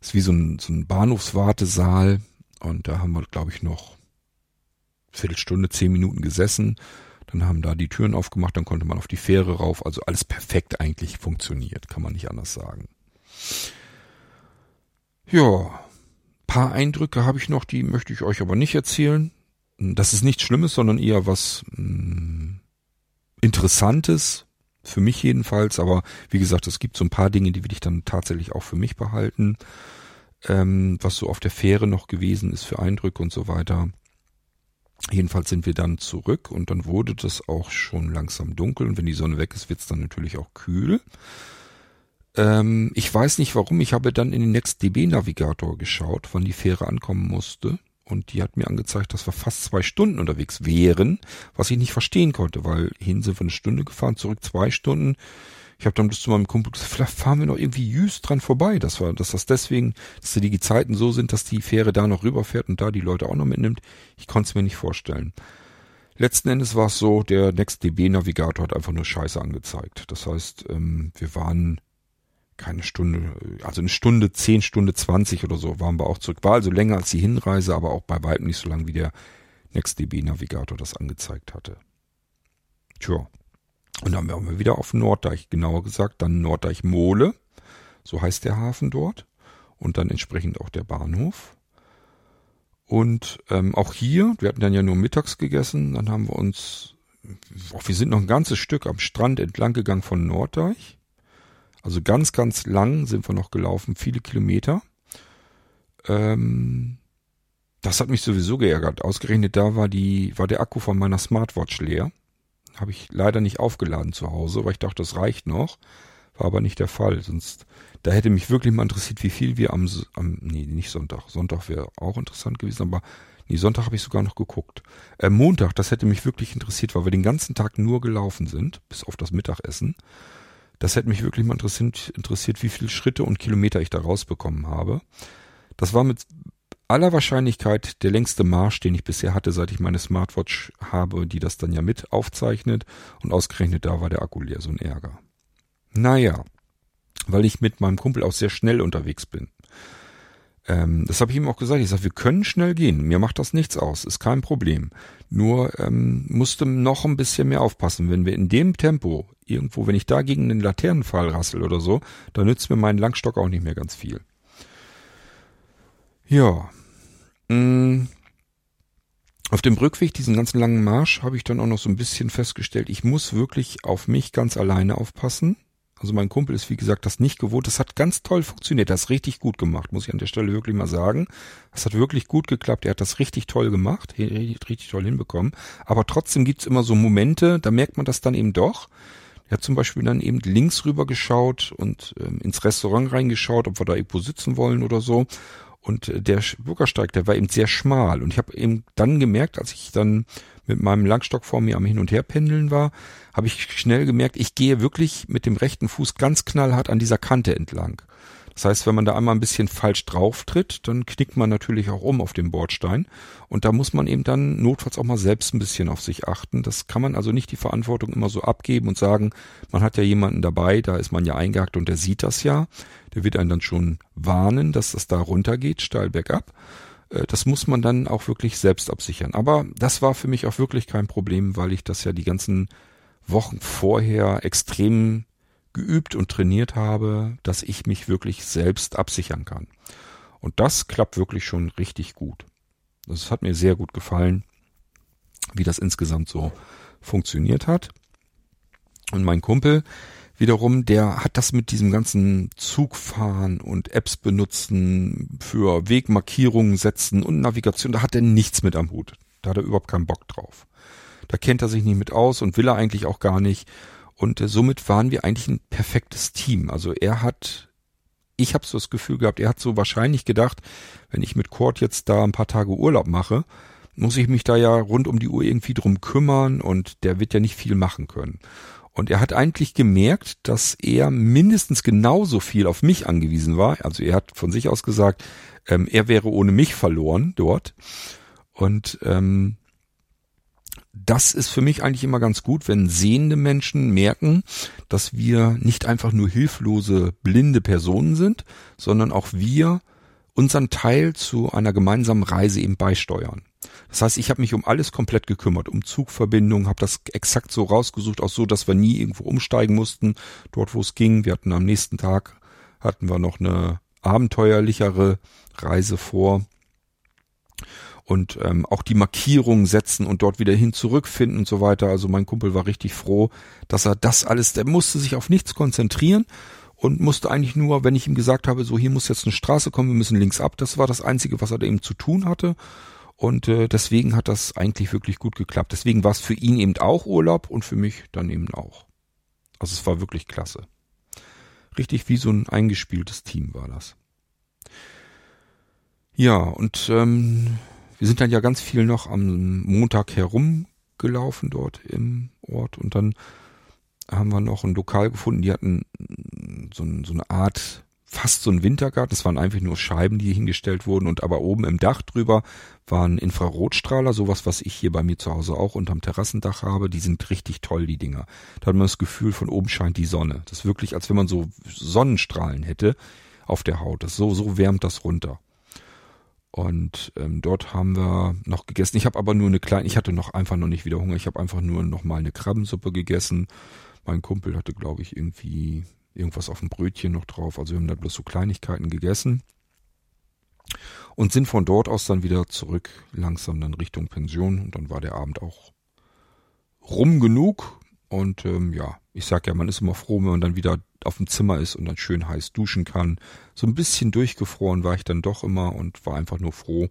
Das ist wie so ein, so ein Bahnhofswartesaal. Und da haben wir, glaube ich, noch Viertelstunde, zehn Minuten gesessen. Dann haben da die Türen aufgemacht, dann konnte man auf die Fähre rauf. Also alles perfekt eigentlich funktioniert, kann man nicht anders sagen. Ja, paar Eindrücke habe ich noch, die möchte ich euch aber nicht erzählen das ist nichts Schlimmes, sondern eher was mh, mm, Interessantes, für mich jedenfalls. Aber wie gesagt, es gibt so ein paar Dinge, die will ich dann tatsächlich auch für mich behalten. Ähm, was so auf der Fähre noch gewesen ist für Eindrücke und so weiter. Jedenfalls sind wir dann zurück und dann wurde das auch schon langsam dunkel und wenn die Sonne weg ist, wird es dann natürlich auch kühl. Ähm, ich weiß nicht warum, ich habe dann in den NextDB-Navigator geschaut, wann die Fähre ankommen musste und die hat mir angezeigt, dass wir fast zwei Stunden unterwegs wären, was ich nicht verstehen konnte, weil hin sind wir eine Stunde gefahren, zurück zwei Stunden. Ich habe dann bis zu meinem Kumpel gesagt, vielleicht fahren wir noch irgendwie jüst dran vorbei. Das war, dass das deswegen, dass die Zeiten so sind, dass die Fähre da noch rüberfährt und da die Leute auch noch mitnimmt. Ich konnte es mir nicht vorstellen. Letzten Endes war es so, der NextDB-Navigator hat einfach nur Scheiße angezeigt. Das heißt, ähm, wir waren keine Stunde, also eine Stunde, zehn Stunde zwanzig oder so waren wir auch zurück. War also länger als die Hinreise, aber auch bei weitem nicht so lang wie der NextDB-Navigator das angezeigt hatte. Tja. Und dann waren wir wieder auf Norddeich, genauer gesagt, dann Norddeich Mole, so heißt der Hafen dort. Und dann entsprechend auch der Bahnhof. Und ähm, auch hier, wir hatten dann ja nur mittags gegessen, dann haben wir uns, auch wir sind noch ein ganzes Stück am Strand entlang gegangen von Norddeich. Also ganz, ganz lang sind wir noch gelaufen, viele Kilometer. Ähm, das hat mich sowieso geärgert. Ausgerechnet da war die, war der Akku von meiner Smartwatch leer. Habe ich leider nicht aufgeladen zu Hause, weil ich dachte, das reicht noch. War aber nicht der Fall. Sonst, da hätte mich wirklich mal interessiert, wie viel wir am, am nee, nicht Sonntag. Sonntag wäre auch interessant gewesen, aber nee, Sonntag habe ich sogar noch geguckt. Äh, Montag, das hätte mich wirklich interessiert, weil wir den ganzen Tag nur gelaufen sind, bis auf das Mittagessen. Das hätte mich wirklich mal interessiert, interessiert, wie viele Schritte und Kilometer ich da rausbekommen habe. Das war mit aller Wahrscheinlichkeit der längste Marsch, den ich bisher hatte, seit ich meine Smartwatch habe, die das dann ja mit aufzeichnet. Und ausgerechnet da war der Akku leer, so ein Ärger. Naja, weil ich mit meinem Kumpel auch sehr schnell unterwegs bin. Ähm, das habe ich ihm auch gesagt. Ich sage, wir können schnell gehen. Mir macht das nichts aus. Ist kein Problem. Nur ähm, musste noch ein bisschen mehr aufpassen. Wenn wir in dem Tempo irgendwo, wenn ich da gegen einen Laternenpfahl rassel oder so, dann nützt mir mein Langstock auch nicht mehr ganz viel. Ja. Mh, mm. auf dem Rückweg, diesen ganzen langen Marsch, habe ich dann auch noch so ein bisschen festgestellt, ich muss wirklich auf mich ganz alleine aufpassen. Also mein Kumpel ist, wie gesagt, das nicht gewohnt. Das hat ganz toll funktioniert. Das richtig gut gemacht, muss ich an der Stelle wirklich mal sagen. Das hat wirklich gut geklappt. Er hat das richtig toll gemacht, richtig, richtig toll hinbekommen. Aber trotzdem gibt's immer so Momente, da merkt man das dann eben doch. Er hat zum Beispiel dann eben links rüber geschaut und ähm, ins Restaurant reingeschaut, ob wir da irgendwo sitzen wollen oder so. Und äh, der Bürgersteig, der war eben sehr schmal. Und ich habe eben dann gemerkt, als ich dann mit meinem Langstock vor mir am Hin- und Herpendeln war, habe ich schnell gemerkt, ich gehe wirklich mit dem rechten Fuß ganz knallhart an dieser Kante entlang. Das heißt, wenn man da einmal ein bisschen falsch drauf tritt, dann knickt man natürlich auch um auf dem Bordstein. Und da muss man eben dann notfalls auch mal selbst ein bisschen auf sich achten. Das kann man also nicht die Verantwortung immer so abgeben und sagen, man hat ja jemanden dabei, da ist man ja eingehakt und der sieht das ja. Der wird einen dann schon warnen, dass das da runtergeht, steil bergab. Das muss man dann auch wirklich selbst absichern. Aber das war für mich auch wirklich kein Problem, weil ich das ja die ganzen Wochen vorher extrem geübt und trainiert habe, dass ich mich wirklich selbst absichern kann. Und das klappt wirklich schon richtig gut. Das hat mir sehr gut gefallen, wie das insgesamt so funktioniert hat. Und mein Kumpel wiederum, der hat das mit diesem ganzen Zugfahren und Apps benutzen für Wegmarkierungen setzen und Navigation, da hat er nichts mit am Hut. Da hat er überhaupt keinen Bock drauf. Da kennt er sich nicht mit aus und will er eigentlich auch gar nicht. Und äh, somit waren wir eigentlich ein perfektes Team. Also er hat, ich habe so das Gefühl gehabt, er hat so wahrscheinlich gedacht, wenn ich mit Kurt jetzt da ein paar Tage Urlaub mache, muss ich mich da ja rund um die Uhr irgendwie drum kümmern und der wird ja nicht viel machen können. Und er hat eigentlich gemerkt, dass er mindestens genauso viel auf mich angewiesen war. Also er hat von sich aus gesagt, ähm, er wäre ohne mich verloren dort. Und ähm, das ist für mich eigentlich immer ganz gut, wenn sehende Menschen merken, dass wir nicht einfach nur hilflose, blinde Personen sind, sondern auch wir unseren Teil zu einer gemeinsamen Reise eben beisteuern. Das heißt, ich habe mich um alles komplett gekümmert, um Zugverbindungen, habe das exakt so rausgesucht, auch so, dass wir nie irgendwo umsteigen mussten, dort wo es ging. Wir hatten am nächsten Tag hatten wir noch eine abenteuerlichere Reise vor und ähm, auch die Markierungen setzen und dort wieder hin zurückfinden und so weiter. Also mein Kumpel war richtig froh, dass er das alles, der musste sich auf nichts konzentrieren und musste eigentlich nur, wenn ich ihm gesagt habe, so hier muss jetzt eine Straße kommen, wir müssen links ab, das war das Einzige, was er eben zu tun hatte. Und äh, deswegen hat das eigentlich wirklich gut geklappt. Deswegen war es für ihn eben auch Urlaub und für mich dann eben auch. Also es war wirklich klasse. Richtig wie so ein eingespieltes Team war das. Ja, und ähm, wir sind dann ja ganz viel noch am Montag herumgelaufen dort im Ort und dann haben wir noch ein Lokal gefunden, die hatten so, so eine Art fast so ein Wintergarten. Es waren einfach nur Scheiben, die hingestellt wurden und aber oben im Dach drüber waren Infrarotstrahler, sowas, was ich hier bei mir zu Hause auch unterm Terrassendach habe. Die sind richtig toll, die Dinger. Da hat man das Gefühl, von oben scheint die Sonne. Das ist wirklich, als wenn man so Sonnenstrahlen hätte auf der Haut. Das so, so wärmt das runter. Und ähm, dort haben wir noch gegessen. Ich habe aber nur eine kleine, ich hatte noch einfach noch nicht wieder Hunger. Ich habe einfach nur noch mal eine Krabbensuppe gegessen. Mein Kumpel hatte, glaube ich, irgendwie irgendwas auf dem Brötchen noch drauf. Also wir haben da bloß so Kleinigkeiten gegessen und sind von dort aus dann wieder zurück, langsam dann Richtung Pension. Und dann war der Abend auch rum genug. Und ähm, ja, ich sag ja, man ist immer froh, wenn man dann wieder auf dem Zimmer ist und dann schön heiß duschen kann. So ein bisschen durchgefroren war ich dann doch immer und war einfach nur froh,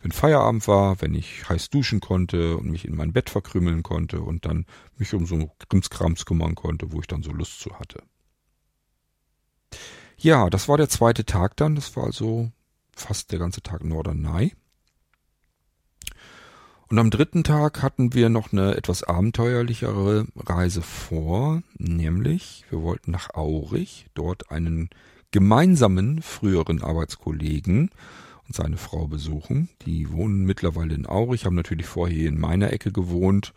wenn Feierabend war, wenn ich heiß duschen konnte und mich in mein Bett verkrümeln konnte und dann mich um so Krimskrams kümmern konnte, wo ich dann so Lust zu hatte. Ja, das war der zweite Tag dann. Das war also fast der ganze Tag Norderney. Und am dritten Tag hatten wir noch eine etwas abenteuerlichere Reise vor, nämlich wir wollten nach Aurich, dort einen gemeinsamen früheren Arbeitskollegen und seine Frau besuchen. Die wohnen mittlerweile in Aurich, haben natürlich vorher in meiner Ecke gewohnt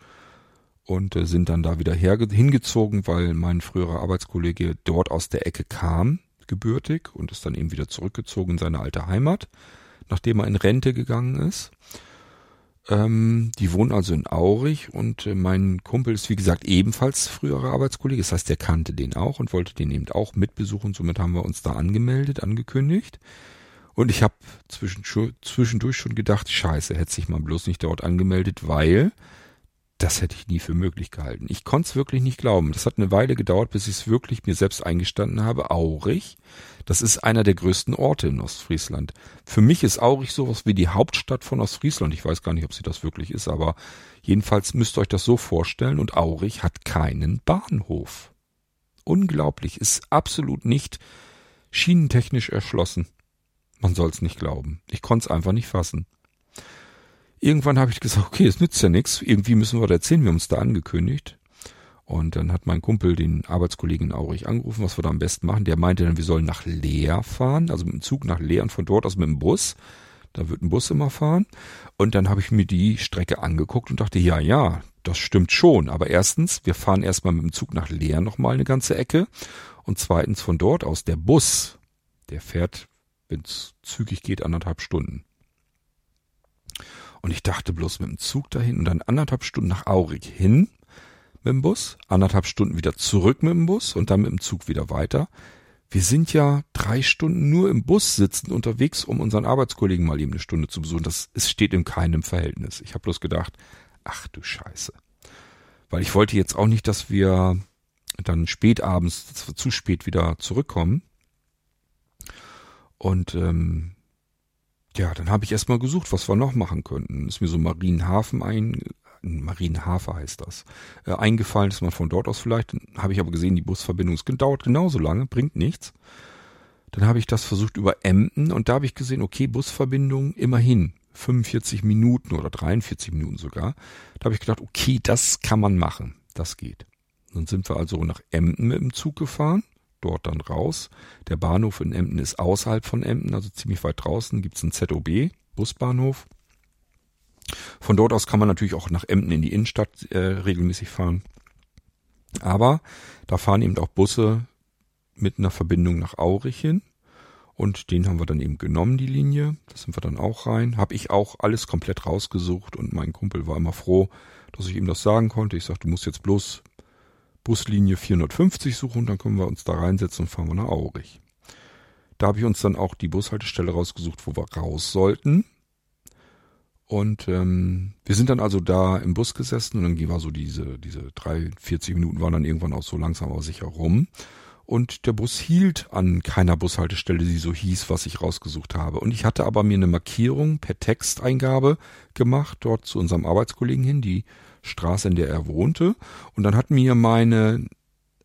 und äh, sind dann da wieder hingezogen, weil mein früherer Arbeitskollege dort aus der Ecke kam gebürtig und ist dann eben wieder zurückgezogen in seine alte Heimat, nachdem er in Rente gegangen ist. Ähm, die wohnen also in Aurich und äh, mein Kumpel ist wie gesagt ebenfalls früherer Arbeitskollege, das heißt, der kannte den auch und wollte den eben auch mitbesuchen. Somit haben wir uns da angemeldet, angekündigt. Und ich habe zwischendurch schon gedacht, scheiße, hätte sich mal bloß nicht dort angemeldet, weil das hätte ich nie für möglich gehalten. Ich konnte es wirklich nicht glauben. Das hat eine Weile gedauert, bis ich es wirklich mir selbst eingestanden habe. Aurich, das ist einer der größten Orte in Ostfriesland. Für mich ist Aurich sowas wie die Hauptstadt von Ostfriesland. Ich weiß gar nicht, ob sie das wirklich ist, aber jedenfalls müsst ihr euch das so vorstellen. Und Aurich hat keinen Bahnhof. Unglaublich, ist absolut nicht schienentechnisch erschlossen. Man soll es nicht glauben. Ich konnte es einfach nicht fassen. Irgendwann habe ich gesagt, okay, es nützt ja nichts. Irgendwie müssen wir da erzählen, wir haben uns da angekündigt. Und dann hat mein Kumpel den Arbeitskollegen Aurich angerufen, was wir da am besten machen. Der meinte dann, wir sollen nach Leer fahren, also mit dem Zug nach Leer und von dort aus mit dem Bus. Da wird ein Bus immer fahren. Und dann habe ich mir die Strecke angeguckt und dachte, ja, ja, das stimmt schon. Aber erstens, wir fahren erstmal mit dem Zug nach Leer nochmal eine ganze Ecke. Und zweitens von dort aus der Bus, der fährt, wenn es zügig geht, anderthalb Stunden. Und ich dachte bloß mit dem Zug dahin und dann anderthalb Stunden nach Aurich hin mit dem Bus, anderthalb Stunden wieder zurück mit dem Bus und dann mit dem Zug wieder weiter. Wir sind ja drei Stunden nur im Bus sitzend unterwegs, um unseren Arbeitskollegen mal eben eine Stunde zu besuchen. Das es steht in keinem Verhältnis. Ich habe bloß gedacht, ach du Scheiße. Weil ich wollte jetzt auch nicht, dass wir dann spät abends, zu spät wieder zurückkommen. Und ähm, ja, dann habe ich erstmal gesucht, was wir noch machen könnten. Ist mir so Marienhafen ein, Marienhafer heißt das, äh, eingefallen, dass man von dort aus vielleicht, habe ich aber gesehen, die Busverbindung es dauert genauso lange, bringt nichts. Dann habe ich das versucht über Emden und da habe ich gesehen, okay, Busverbindung immerhin 45 Minuten oder 43 Minuten sogar. Da habe ich gedacht, okay, das kann man machen, das geht. Dann sind wir also nach Emden mit dem Zug gefahren dort dann raus. Der Bahnhof in Emden ist außerhalb von Emden, also ziemlich weit draußen. Gibt es einen ZOB, Busbahnhof. Von dort aus kann man natürlich auch nach Emden in die Innenstadt äh, regelmäßig fahren. Aber da fahren eben auch Busse mit einer Verbindung nach Aurich hin. Und den haben wir dann eben genommen, die Linie. Da sind wir dann auch rein. Habe ich auch alles komplett rausgesucht und mein Kumpel war immer froh, dass ich ihm das sagen konnte. Ich sagte, du musst jetzt bloß Buslinie 450 suchen, dann können wir uns da reinsetzen und fahren wir nach Aurich. Da habe ich uns dann auch die Bushaltestelle rausgesucht, wo wir raus sollten. Und ähm, wir sind dann also da im Bus gesessen und dann war so diese, diese 43 Minuten waren dann irgendwann auch so langsam aber sicher rum. und der Bus hielt an keiner Bushaltestelle, die so hieß, was ich rausgesucht habe. Und ich hatte aber mir eine Markierung per Texteingabe gemacht, dort zu unserem Arbeitskollegen hin, die Straße, in der er wohnte. Und dann hat mir meine,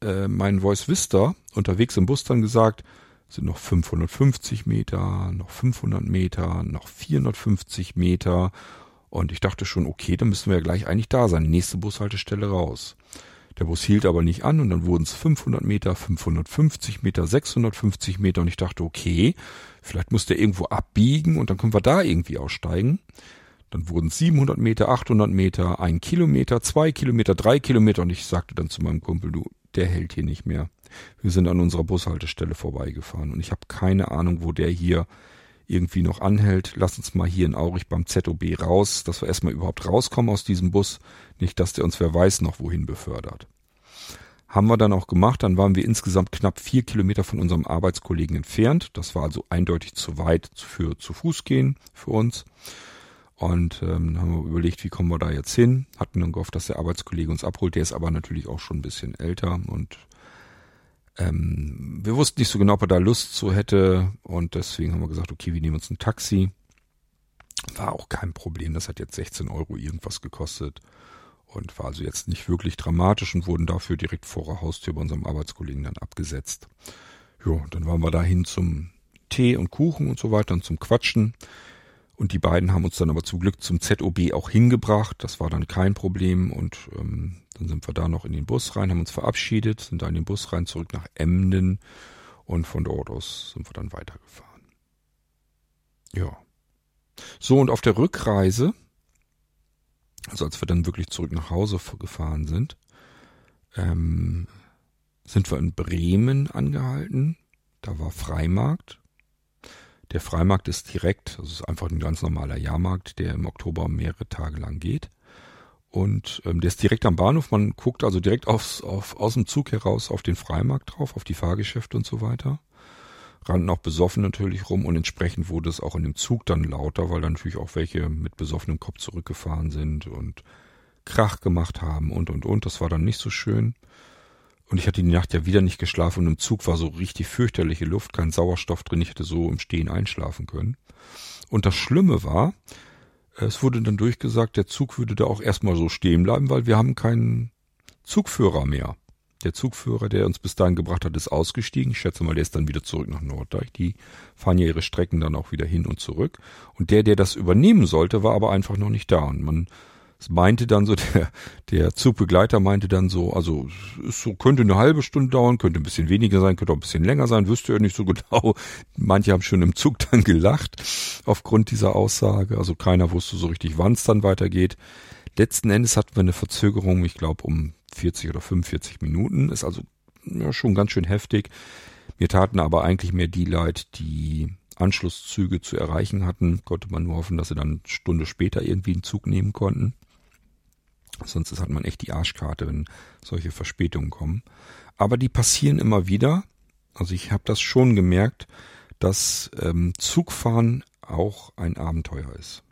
äh, mein Voice Vista unterwegs im Bus dann gesagt, sind noch 550 Meter, noch 500 Meter, noch 450 Meter. Und ich dachte schon, okay, dann müssen wir ja gleich eigentlich da sein. Nächste Bushaltestelle raus. Der Bus hielt aber nicht an und dann wurden es 500 Meter, 550 Meter, 650 Meter und ich dachte, okay, vielleicht muss der irgendwo abbiegen und dann können wir da irgendwie aussteigen. Dann wurden es 700 Meter, 800 Meter, ein Kilometer, zwei Kilometer, drei Kilometer und ich sagte dann zu meinem Kumpel, du, der hält hier nicht mehr. Wir sind an unserer Bushaltestelle vorbeigefahren und ich habe keine Ahnung, wo der hier irgendwie noch anhält. Lass uns mal hier in Aurich beim ZOB raus, dass wir erstmal überhaupt rauskommen aus diesem Bus. Nicht, dass der uns wer weiß noch wohin befördert. Haben wir dann auch gemacht. Dann waren wir insgesamt knapp vier Kilometer von unserem Arbeitskollegen entfernt. Das war also eindeutig zu weit für zu Fuß gehen für uns. Und ähm, haben wir überlegt, wie kommen wir da jetzt hin. Hatten dann gehofft, dass der Arbeitskollege uns abholt. Der ist aber natürlich auch schon ein bisschen älter und ähm, wir wussten nicht so genau, ob er da Lust zu hätte und deswegen haben wir gesagt, okay, wir nehmen uns ein Taxi. War auch kein Problem, das hat jetzt 16 Euro irgendwas gekostet und war also jetzt nicht wirklich dramatisch und wurden dafür direkt vor der Haustür bei unserem Arbeitskollegen dann abgesetzt. Ja, dann waren wir dahin zum Tee und Kuchen und so weiter und zum Quatschen. Und die beiden haben uns dann aber zum Glück zum ZOB auch hingebracht. Das war dann kein Problem. Und ähm, dann sind wir da noch in den Bus rein, haben uns verabschiedet, sind da in den Bus rein, zurück nach Emden. Und von dort aus sind wir dann weitergefahren. Ja. So, und auf der Rückreise, also als wir dann wirklich zurück nach Hause gefahren sind, ähm, sind wir in Bremen angehalten. Da war Freimarkt. Der Freimarkt ist direkt, das ist einfach ein ganz normaler Jahrmarkt, der im Oktober mehrere Tage lang geht. Und ähm, der ist direkt am Bahnhof. Man guckt also direkt aufs, auf, aus dem Zug heraus auf den Freimarkt drauf, auf die Fahrgeschäfte und so weiter. Rannten auch besoffen natürlich rum und entsprechend wurde es auch in dem Zug dann lauter, weil dann natürlich auch welche mit besoffenem Kopf zurückgefahren sind und Krach gemacht haben und und und. Das war dann nicht so schön. Und ich hatte die Nacht ja wieder nicht geschlafen und im Zug war so richtig fürchterliche Luft, kein Sauerstoff drin, ich hätte so im Stehen einschlafen können. Und das Schlimme war, es wurde dann durchgesagt, der Zug würde da auch erstmal so stehen bleiben, weil wir haben keinen Zugführer mehr. Der Zugführer, der uns bis dahin gebracht hat, ist ausgestiegen. Ich schätze mal, der ist dann wieder zurück nach Norddeich. Die fahren ja ihre Strecken dann auch wieder hin und zurück. Und der, der das übernehmen sollte, war aber einfach noch nicht da. Und man es meinte dann so, *laughs* der, der Zugbegleiter meinte dann so, also es so, könnte eine halbe Stunde dauern, könnte ein bisschen weniger sein, könnte auch ein bisschen länger sein, wüsste er nicht so *laughs* genau. Manche haben schon im Zug dann gelacht aufgrund dieser Aussage. Also keiner wusste so richtig, wann es dann weitergeht. Letzten Endes hatten wir eine Verzögerung, ich glaube, um 40 oder 45 Minuten. Ist also ja, schon ganz schön heftig. Mir taten aber eigentlich mehr die leid, die Anschlusszüge zu erreichen hatten. Konnte man nur hoffen, dass sie dann eine Stunde später irgendwie einen Zug nehmen konnten. Sonst hat man echt die Arschkarte, wenn solche Verspätungen kommen. Aber die passieren immer wieder. Also ich habe das schon gemerkt, dass ähm, Zugfahren auch ein Abenteuer ist.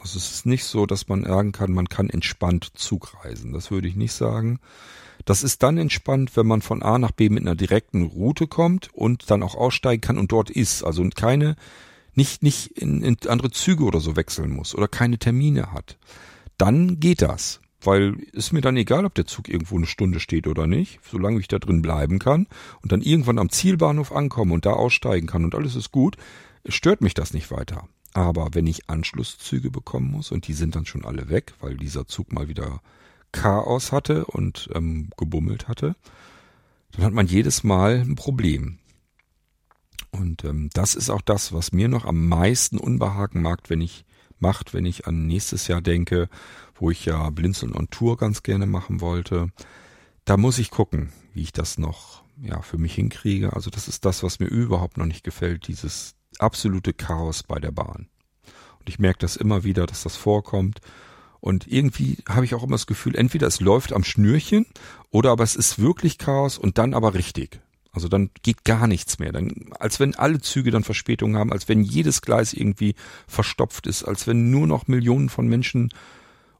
Also es ist nicht so, dass man sagen kann, man kann entspannt Zug reisen. Das würde ich nicht sagen. Das ist dann entspannt, wenn man von A nach B mit einer direkten Route kommt und dann auch aussteigen kann und dort ist. Also keine, nicht, nicht in, in andere Züge oder so wechseln muss oder keine Termine hat. Dann geht das weil ist mir dann egal, ob der Zug irgendwo eine Stunde steht oder nicht, solange ich da drin bleiben kann und dann irgendwann am Zielbahnhof ankomme und da aussteigen kann und alles ist gut, stört mich das nicht weiter. Aber wenn ich Anschlusszüge bekommen muss und die sind dann schon alle weg, weil dieser Zug mal wieder Chaos hatte und ähm, gebummelt hatte, dann hat man jedes Mal ein Problem. Und ähm, das ist auch das, was mir noch am meisten Unbehagen macht, wenn ich macht, wenn ich an nächstes Jahr denke, wo ich ja Blinzeln on Tour ganz gerne machen wollte. Da muss ich gucken, wie ich das noch ja für mich hinkriege. Also das ist das, was mir überhaupt noch nicht gefällt, dieses absolute Chaos bei der Bahn. Und ich merke das immer wieder, dass das vorkommt. Und irgendwie habe ich auch immer das Gefühl, entweder es läuft am Schnürchen oder aber es ist wirklich Chaos und dann aber richtig. Also dann geht gar nichts mehr. Dann, als wenn alle Züge dann Verspätungen haben, als wenn jedes Gleis irgendwie verstopft ist, als wenn nur noch Millionen von Menschen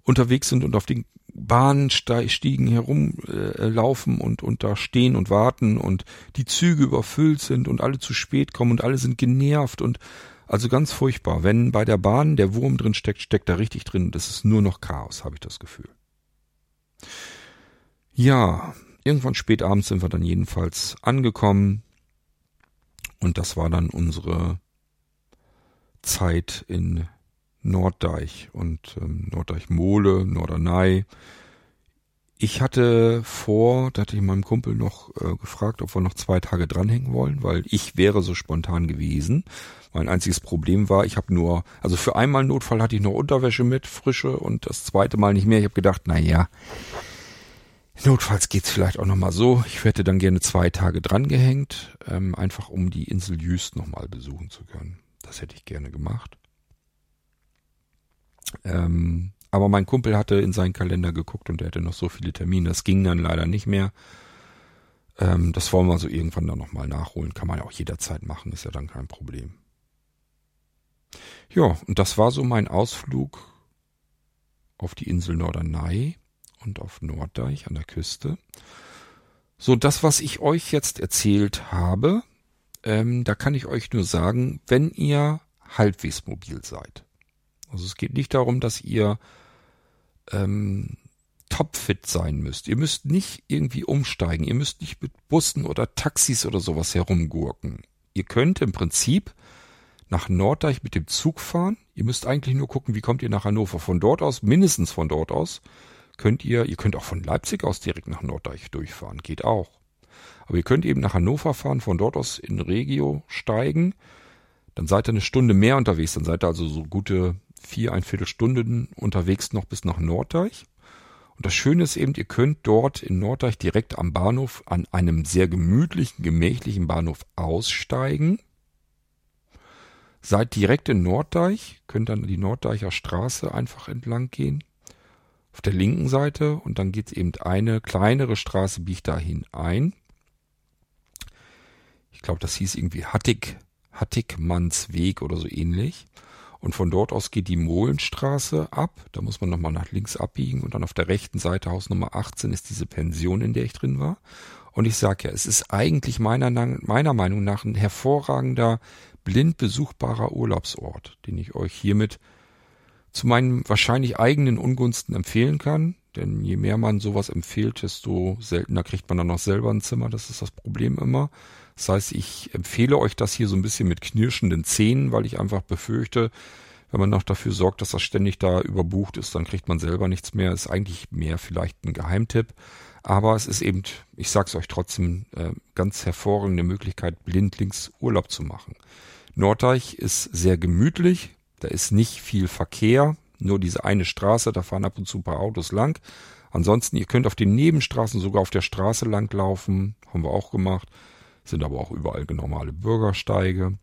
unterwegs sind und auf den Bahnstiegen herumlaufen äh, und, und da stehen und warten und die Züge überfüllt sind und alle zu spät kommen und alle sind genervt und also ganz furchtbar. Wenn bei der Bahn der Wurm drin steckt, steckt er richtig drin. Das ist nur noch Chaos, habe ich das Gefühl. Ja, irgendwann spät abends sind wir dann jedenfalls angekommen. Und das war dann unsere Zeit in Norddeich und ähm, Norddeich-Mole, Norderney. Ich hatte vor, da hatte ich meinem Kumpel noch äh, gefragt, ob wir noch zwei Tage dranhängen wollen, weil ich wäre so spontan gewesen. Mein einziges Problem war, ich habe nur, also für einmal Notfall hatte ich noch Unterwäsche mit, frische, und das zweite Mal nicht mehr. Ich habe gedacht, na ja, notfalls geht's vielleicht auch noch mal so. Ich hätte dann gerne zwei Tage drangehängt, ähm, einfach um die Insel Jüst noch mal besuchen zu können. Das hätte ich gerne gemacht. Ähm, aber mein Kumpel hatte in seinen Kalender geguckt und er hatte noch so viele Termine. Das ging dann leider nicht mehr. Ähm, das wollen wir so irgendwann dann nochmal nachholen. Kann man ja auch jederzeit machen, ist ja dann kein Problem. Ja, und das war so mein Ausflug auf die Insel Norderney und auf Norddeich an der Küste. So, das, was ich euch jetzt erzählt habe, ähm, da kann ich euch nur sagen, wenn ihr halbwegs mobil seid, also es geht nicht darum, dass ihr ähm, topfit sein müsst. Ihr müsst nicht irgendwie umsteigen. Ihr müsst nicht mit Bussen oder Taxis oder sowas herumgurken. Ihr könnt im Prinzip nach Norddeich mit dem Zug fahren. Ihr müsst eigentlich nur gucken, wie kommt ihr nach Hannover. Von dort aus, mindestens von dort aus, könnt ihr, ihr könnt auch von Leipzig aus direkt nach Norddeich durchfahren. Geht auch. Aber ihr könnt eben nach Hannover fahren, von dort aus in Regio steigen. Dann seid ihr eine Stunde mehr unterwegs. Dann seid ihr also so gute vier, ein Viertelstunden unterwegs noch bis nach Norddeich. Und das Schöne ist eben, ihr könnt dort in Norddeich direkt am Bahnhof an einem sehr gemütlichen, gemächlichen Bahnhof aussteigen. Seid direkt in Norddeich, könnt dann die Norddeicher Straße einfach entlang gehen. Auf der linken Seite und dann geht eben eine kleinere Straße biegt dahin ein. Ich glaube, das hieß irgendwie Hattig, Hattigmannsweg oder so ähnlich. Und von dort aus geht die Mohlenstraße ab. Da muss man nochmal nach links abbiegen. Und dann auf der rechten Seite, Haus Nummer 18, ist diese Pension, in der ich drin war. Und ich sage ja, es ist eigentlich meiner, meiner Meinung nach ein hervorragender, blind besuchbarer Urlaubsort, den ich euch hiermit zu meinen wahrscheinlich eigenen Ungunsten empfehlen kann. Denn je mehr man sowas empfiehlt, desto seltener kriegt man dann noch selber ein Zimmer. Das ist das Problem immer. Das heißt, ich empfehle euch das hier so ein bisschen mit knirschenden Zähnen, weil ich einfach befürchte, wenn man noch dafür sorgt, dass das ständig da überbucht ist, dann kriegt man selber nichts mehr. Ist eigentlich mehr vielleicht ein Geheimtipp. Aber es ist eben, ich sag's euch trotzdem, äh, ganz hervorragende Möglichkeit, blindlings Urlaub zu machen. Norddeich ist sehr gemütlich, da ist nicht viel Verkehr, nur diese eine Straße, da fahren ab und zu ein paar Autos lang. Ansonsten, ihr könnt auf den Nebenstraßen sogar auf der Straße lang laufen, haben wir auch gemacht sind aber auch überall normale Bürgersteige.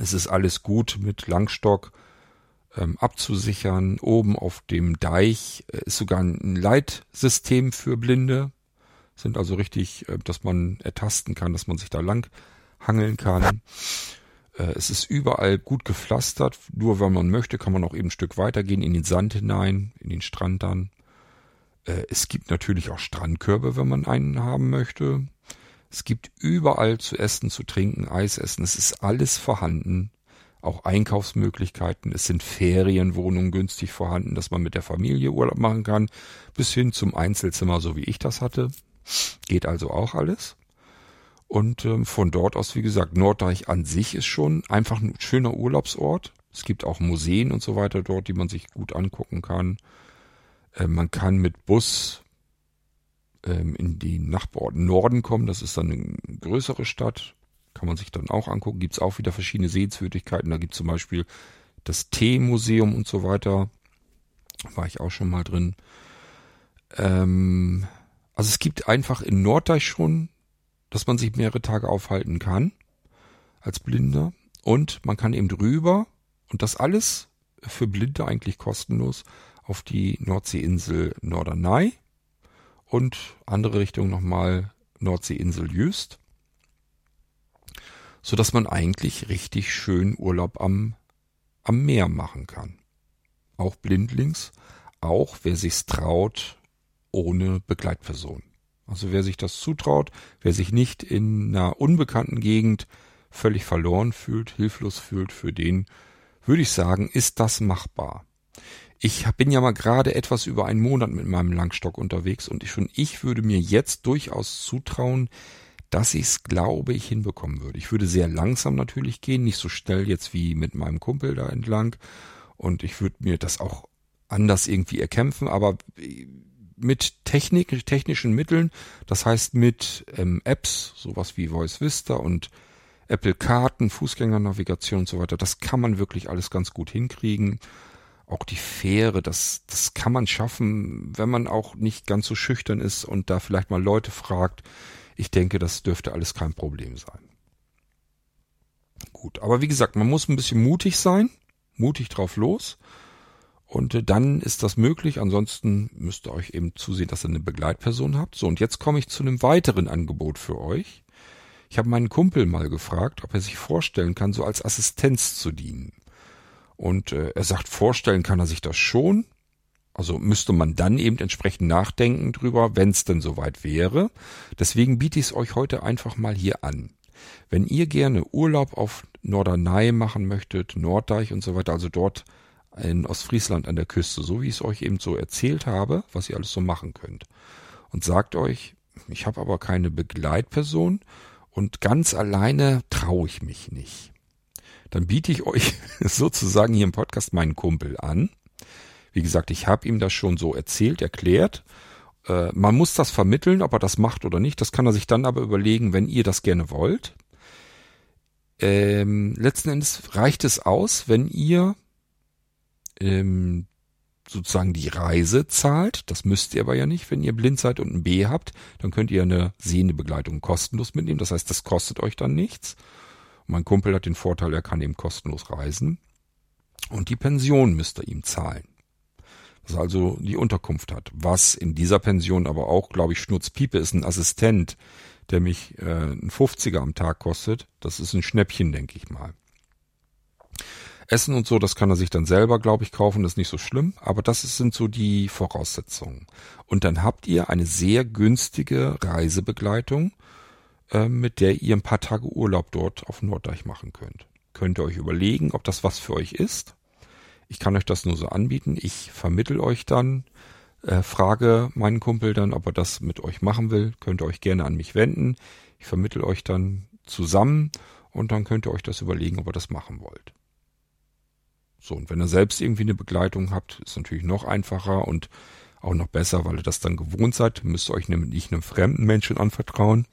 Es ist alles gut mit Langstock ähm, abzusichern. Oben auf dem Deich äh, ist sogar ein Leitsystem für Blinde. Sind also richtig, äh, dass man ertasten kann, dass man sich da lang hangeln kann. Äh, es ist überall gut gepflastert. Nur wenn man möchte, kann man auch eben ein Stück weitergehen in den Sand hinein, in den Strand dann. Es gibt natürlich auch Strandkörbe, wenn man einen haben möchte. Es gibt überall zu essen, zu trinken, Eis essen. Es ist alles vorhanden. Auch Einkaufsmöglichkeiten. Es sind Ferienwohnungen günstig vorhanden, dass man mit der Familie Urlaub machen kann. Bis hin zum Einzelzimmer, so wie ich das hatte. Geht also auch alles. Und ähm, von dort aus, wie gesagt, Norddeich an sich ist schon einfach ein schöner Urlaubsort. Es gibt auch Museen und so weiter dort, die man sich gut angucken kann. Äh, man kann mit Bus ähm, in die Nachbarort Norden kommen. Das ist dann eine größere Stadt. Kann man sich dann auch angucken. Gibt es auch wieder verschiedene Sehenswürdigkeiten. Da gibt es zum Beispiel das Teemuseum und so weiter. War ich auch schon mal drin. Ähm, also es gibt einfach in Norddeich schon, dass man sich mehrere Tage aufhalten kann als Blinder. Und man kann eben drüber und das alles für Blinde eigentlich kostenlos auf die Nordseeinsel Norderney und andere Richtung nochmal Nordseeinsel Jüst, so dass man eigentlich richtig schön Urlaub am, am Meer machen kann. Auch blindlings, auch, wer sich's traut, ohne Begleitperson. Also wer sich das zutraut, wer sich nicht in einer unbekannten Gegend völlig verloren fühlt, hilflos fühlt, für den würde ich sagen, ist das machbar. Ich bin ja mal gerade etwas über einen Monat mit meinem Langstock unterwegs und schon ich würde mir jetzt durchaus zutrauen, dass ich es, glaube ich, hinbekommen würde. Ich würde sehr langsam natürlich gehen, nicht so schnell jetzt wie mit meinem Kumpel da entlang. Und ich würde mir das auch anders irgendwie erkämpfen, aber mit Technik, technischen Mitteln, das heißt mit ähm, Apps, sowas wie Voice Vista und Apple Karten, Fußgängernavigation und so weiter, das kann man wirklich alles ganz gut hinkriegen. Auch die Fähre, das, das kann man schaffen, wenn man auch nicht ganz so schüchtern ist und da vielleicht mal Leute fragt. Ich denke, das dürfte alles kein Problem sein. Gut, aber wie gesagt, man muss ein bisschen mutig sein, mutig drauf los. Und äh, dann ist das möglich. Ansonsten müsst ihr euch eben zusehen, dass ihr eine Begleitperson habt. So, und jetzt komme ich zu einem weiteren Angebot für euch. Ich habe meinen Kumpel mal gefragt, ob er sich vorstellen kann, so als Assistenz zu dienen. Und äh, er sagt, vorstellen kann er sich das schon. Also müsste man dann eben entsprechend nachdenken drüber, wenn es denn soweit wäre. Deswegen biete ich es euch heute einfach mal hier an. Wenn ihr gerne Urlaub auf Norderney machen möchtet, Norddeich und so weiter, also dort in Ostfriesland an der Küste, so wie ich es euch eben so erzählt habe, was ihr alles so machen könnt. Und sagt euch, ich habe aber keine Begleitperson und ganz alleine traue ich mich nicht. Dann biete ich euch *laughs* sozusagen hier im Podcast meinen Kumpel an. Wie gesagt, ich habe ihm das schon so erzählt, erklärt. Äh, man muss das vermitteln, ob er das macht oder nicht. Das kann er sich dann aber überlegen, wenn ihr das gerne wollt. Ähm, letzten Endes reicht es aus, wenn ihr ähm, sozusagen die Reise zahlt. Das müsst ihr aber ja nicht, wenn ihr blind seid und ein B habt. Dann könnt ihr eine sehende Begleitung kostenlos mitnehmen. Das heißt, das kostet euch dann nichts. Mein Kumpel hat den Vorteil, er kann eben kostenlos reisen. Und die Pension müsst ihr ihm zahlen. Was also die Unterkunft hat. Was in dieser Pension aber auch, glaube ich, Schnurzpiepe ist ein Assistent, der mich äh, ein 50er am Tag kostet. Das ist ein Schnäppchen, denke ich mal. Essen und so, das kann er sich dann selber, glaube ich, kaufen, das ist nicht so schlimm, aber das sind so die Voraussetzungen. Und dann habt ihr eine sehr günstige Reisebegleitung, äh, mit der ihr ein paar Tage Urlaub dort auf Norddeich machen könnt. Könnt ihr euch überlegen, ob das was für euch ist. Ich kann euch das nur so anbieten. Ich vermittel euch dann, äh, frage meinen Kumpel dann, ob er das mit euch machen will. Könnt ihr euch gerne an mich wenden. Ich vermittel euch dann zusammen und dann könnt ihr euch das überlegen, ob ihr das machen wollt. So, und wenn ihr selbst irgendwie eine Begleitung habt, ist natürlich noch einfacher und auch noch besser, weil ihr das dann gewohnt seid. Müsst ihr euch nämlich nicht einem fremden Menschen anvertrauen.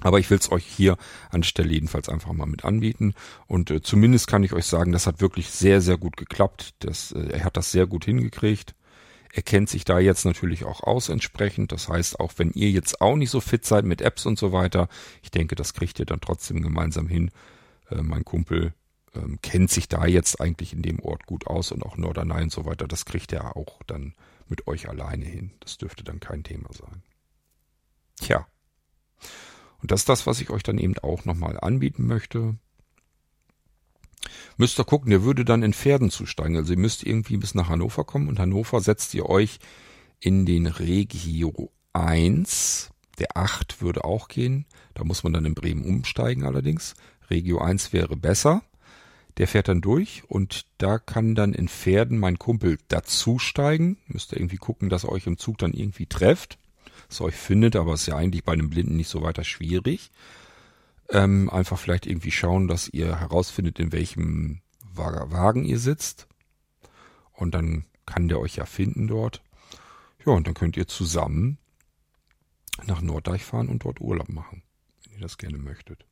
Aber ich will es euch hier anstelle jedenfalls einfach mal mit anbieten. Und äh, zumindest kann ich euch sagen, das hat wirklich sehr, sehr gut geklappt. Das, äh, er hat das sehr gut hingekriegt. Er kennt sich da jetzt natürlich auch aus entsprechend. Das heißt, auch wenn ihr jetzt auch nicht so fit seid mit Apps und so weiter, ich denke, das kriegt ihr dann trotzdem gemeinsam hin. Äh, mein Kumpel ähm, kennt sich da jetzt eigentlich in dem Ort gut aus und auch Norderney und so weiter, das kriegt er auch dann mit euch alleine hin. Das dürfte dann kein Thema sein. Tja. Und das ist das, was ich euch dann eben auch nochmal anbieten möchte. Müsst ihr gucken, der würde dann in Pferden zusteigen. Also ihr müsst irgendwie bis nach Hannover kommen und Hannover setzt ihr euch in den Regio 1. Der 8 würde auch gehen. Da muss man dann in Bremen umsteigen allerdings. Regio 1 wäre besser. Der fährt dann durch und da kann dann in Pferden mein Kumpel dazusteigen. Müsst ihr irgendwie gucken, dass ihr euch im Zug dann irgendwie trefft. Ihr euch findet, aber ist ja eigentlich bei einem Blinden nicht so weiter schwierig. Ähm, einfach vielleicht irgendwie schauen, dass ihr herausfindet, in welchem Wagen ihr sitzt. Und dann kann der euch ja finden dort. Ja, und dann könnt ihr zusammen nach Norddeich fahren und dort Urlaub machen, wenn ihr das gerne möchtet.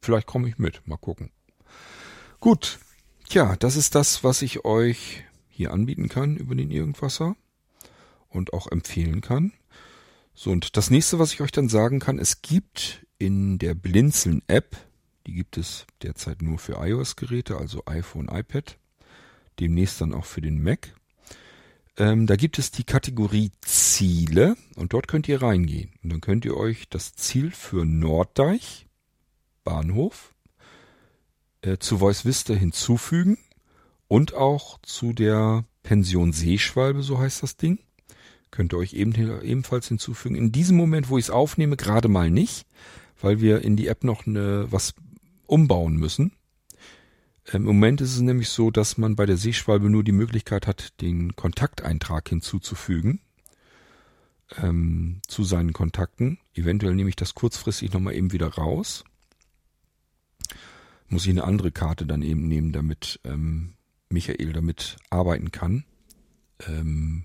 Vielleicht komme ich mit, mal gucken. Gut, tja, das ist das, was ich euch hier anbieten kann über den Irgendwasser und auch empfehlen kann. So, und das nächste, was ich euch dann sagen kann, es gibt in der Blinzeln-App, die gibt es derzeit nur für iOS-Geräte, also iPhone, iPad, demnächst dann auch für den Mac. Ähm, da gibt es die Kategorie Ziele und dort könnt ihr reingehen. Und dann könnt ihr euch das Ziel für Norddeich, Bahnhof, äh, zu Voice Vista hinzufügen und auch zu der Pension Seeschwalbe, so heißt das Ding. Könnt ihr euch eben, ebenfalls hinzufügen. In diesem Moment, wo ich es aufnehme, gerade mal nicht, weil wir in die App noch eine, was umbauen müssen. Im Moment ist es nämlich so, dass man bei der Seeschwalbe nur die Möglichkeit hat, den Kontakteintrag hinzuzufügen ähm, zu seinen Kontakten. Eventuell nehme ich das kurzfristig nochmal eben wieder raus. Muss ich eine andere Karte dann eben nehmen, damit ähm, Michael damit arbeiten kann. Ähm,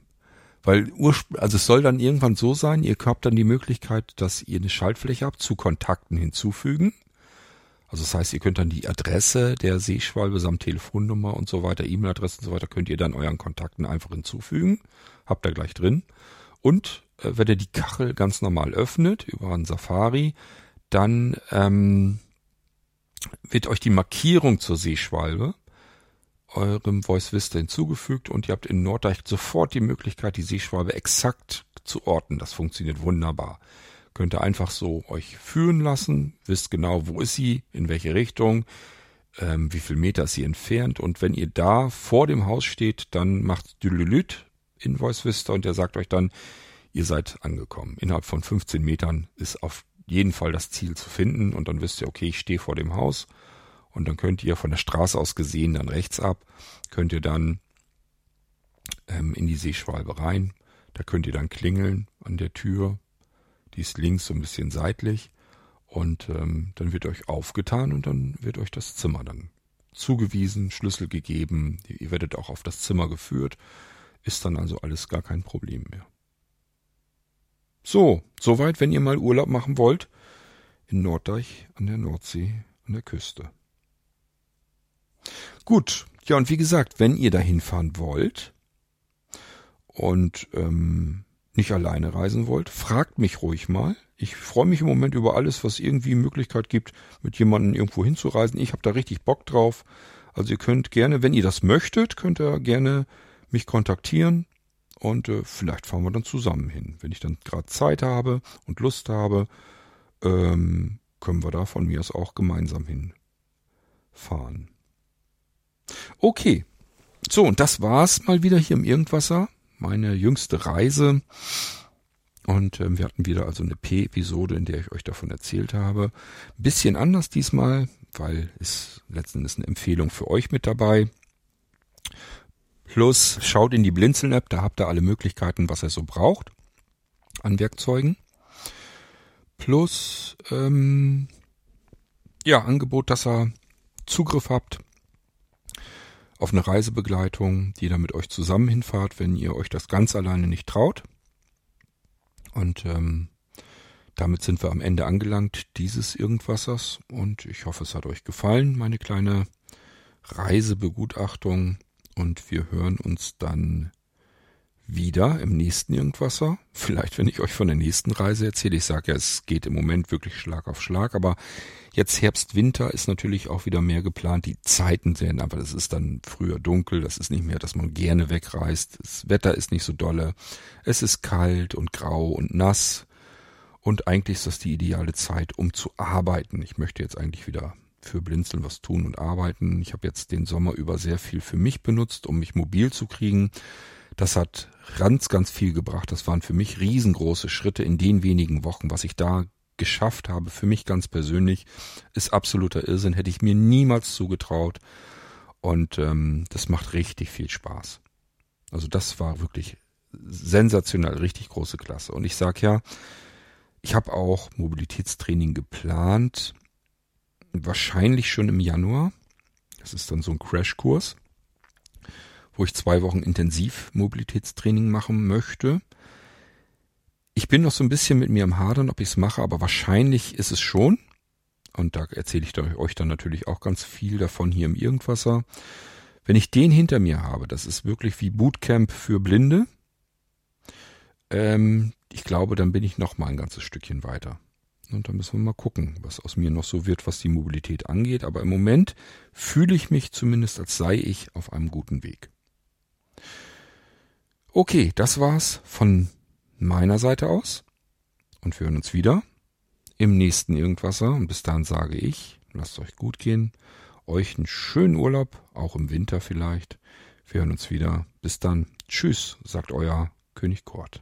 weil also es soll dann irgendwann so sein, ihr habt dann die Möglichkeit, dass ihr eine Schaltfläche habt zu Kontakten hinzufügen. Also das heißt, ihr könnt dann die Adresse der Seeschwalbe samt Telefonnummer und so weiter, E-Mail-Adresse und so weiter, könnt ihr dann euren Kontakten einfach hinzufügen. Habt ihr gleich drin. Und äh, wenn ihr die Kachel ganz normal öffnet über einen Safari, dann ähm, wird euch die Markierung zur Seeschwalbe eurem Voice Vista hinzugefügt und ihr habt in Norddeich sofort die Möglichkeit, die Seeschwalbe exakt zu orten. Das funktioniert wunderbar. Könnt ihr einfach so euch führen lassen, wisst genau, wo ist sie, in welche Richtung, ähm, wie viel Meter ist sie entfernt und wenn ihr da vor dem Haus steht, dann macht Dülülüt in Voice Vista und der sagt euch dann, ihr seid angekommen. Innerhalb von 15 Metern ist auf jeden Fall das Ziel zu finden und dann wisst ihr, okay, ich stehe vor dem Haus und dann könnt ihr von der Straße aus gesehen dann rechts ab, könnt ihr dann ähm, in die Seeschwalbe rein. Da könnt ihr dann klingeln an der Tür. Die ist links so ein bisschen seitlich. Und ähm, dann wird euch aufgetan und dann wird euch das Zimmer dann zugewiesen, Schlüssel gegeben. Ihr werdet auch auf das Zimmer geführt. Ist dann also alles gar kein Problem mehr. So, soweit, wenn ihr mal Urlaub machen wollt, in Norddeich an der Nordsee an der Küste. Gut, ja, und wie gesagt, wenn ihr dahin fahren wollt und ähm, nicht alleine reisen wollt, fragt mich ruhig mal. Ich freue mich im Moment über alles, was irgendwie Möglichkeit gibt, mit jemandem irgendwo hinzureisen. Ich habe da richtig Bock drauf. Also ihr könnt gerne, wenn ihr das möchtet, könnt ihr gerne mich kontaktieren und äh, vielleicht fahren wir dann zusammen hin. Wenn ich dann gerade Zeit habe und Lust habe, ähm, können wir da von mir aus auch gemeinsam hinfahren. Okay. So, und das war's mal wieder hier im Irgendwasser. Meine jüngste Reise. Und ähm, wir hatten wieder also eine P-Episode, in der ich euch davon erzählt habe. Ein bisschen anders diesmal, weil es letzten Endes eine Empfehlung für euch mit dabei. Plus schaut in die Blinzeln-App, da habt ihr alle Möglichkeiten, was ihr so braucht an Werkzeugen. Plus ähm, ja, Angebot, dass ihr Zugriff habt auf eine Reisebegleitung, die da mit euch zusammen hinfahrt, wenn ihr euch das ganz alleine nicht traut. Und ähm, damit sind wir am Ende angelangt dieses Irgendwassers und ich hoffe, es hat euch gefallen, meine kleine Reisebegutachtung. Und wir hören uns dann wieder im nächsten Irgendwasser. Vielleicht, wenn ich euch von der nächsten Reise erzähle. Ich sage ja, es geht im Moment wirklich Schlag auf Schlag, aber jetzt Herbst, Winter ist natürlich auch wieder mehr geplant. Die Zeiten sehen, aber das ist dann früher dunkel. Das ist nicht mehr, dass man gerne wegreist. Das Wetter ist nicht so dolle. Es ist kalt und grau und nass. Und eigentlich ist das die ideale Zeit, um zu arbeiten. Ich möchte jetzt eigentlich wieder für Blinzeln was tun und arbeiten. Ich habe jetzt den Sommer über sehr viel für mich benutzt, um mich mobil zu kriegen. Das hat ganz, ganz viel gebracht. Das waren für mich riesengroße Schritte in den wenigen Wochen. Was ich da geschafft habe, für mich ganz persönlich, ist absoluter Irrsinn. Hätte ich mir niemals zugetraut. Und ähm, das macht richtig viel Spaß. Also das war wirklich sensationell, richtig große Klasse. Und ich sag ja, ich habe auch Mobilitätstraining geplant, wahrscheinlich schon im Januar. Das ist dann so ein Crashkurs wo ich zwei Wochen intensiv Mobilitätstraining machen möchte. Ich bin noch so ein bisschen mit mir am Hadern, ob ich es mache, aber wahrscheinlich ist es schon. Und da erzähle ich euch dann natürlich auch ganz viel davon hier im Irgendwasser. Wenn ich den hinter mir habe, das ist wirklich wie Bootcamp für Blinde. Ähm, ich glaube, dann bin ich noch mal ein ganzes Stückchen weiter. Und dann müssen wir mal gucken, was aus mir noch so wird, was die Mobilität angeht. Aber im Moment fühle ich mich zumindest, als sei ich auf einem guten Weg. Okay, das war's von meiner Seite aus. Und wir hören uns wieder im nächsten Irgendwasser. Und bis dahin sage ich, lasst euch gut gehen. Euch einen schönen Urlaub, auch im Winter vielleicht. Wir hören uns wieder. Bis dann. Tschüss, sagt euer König Kort.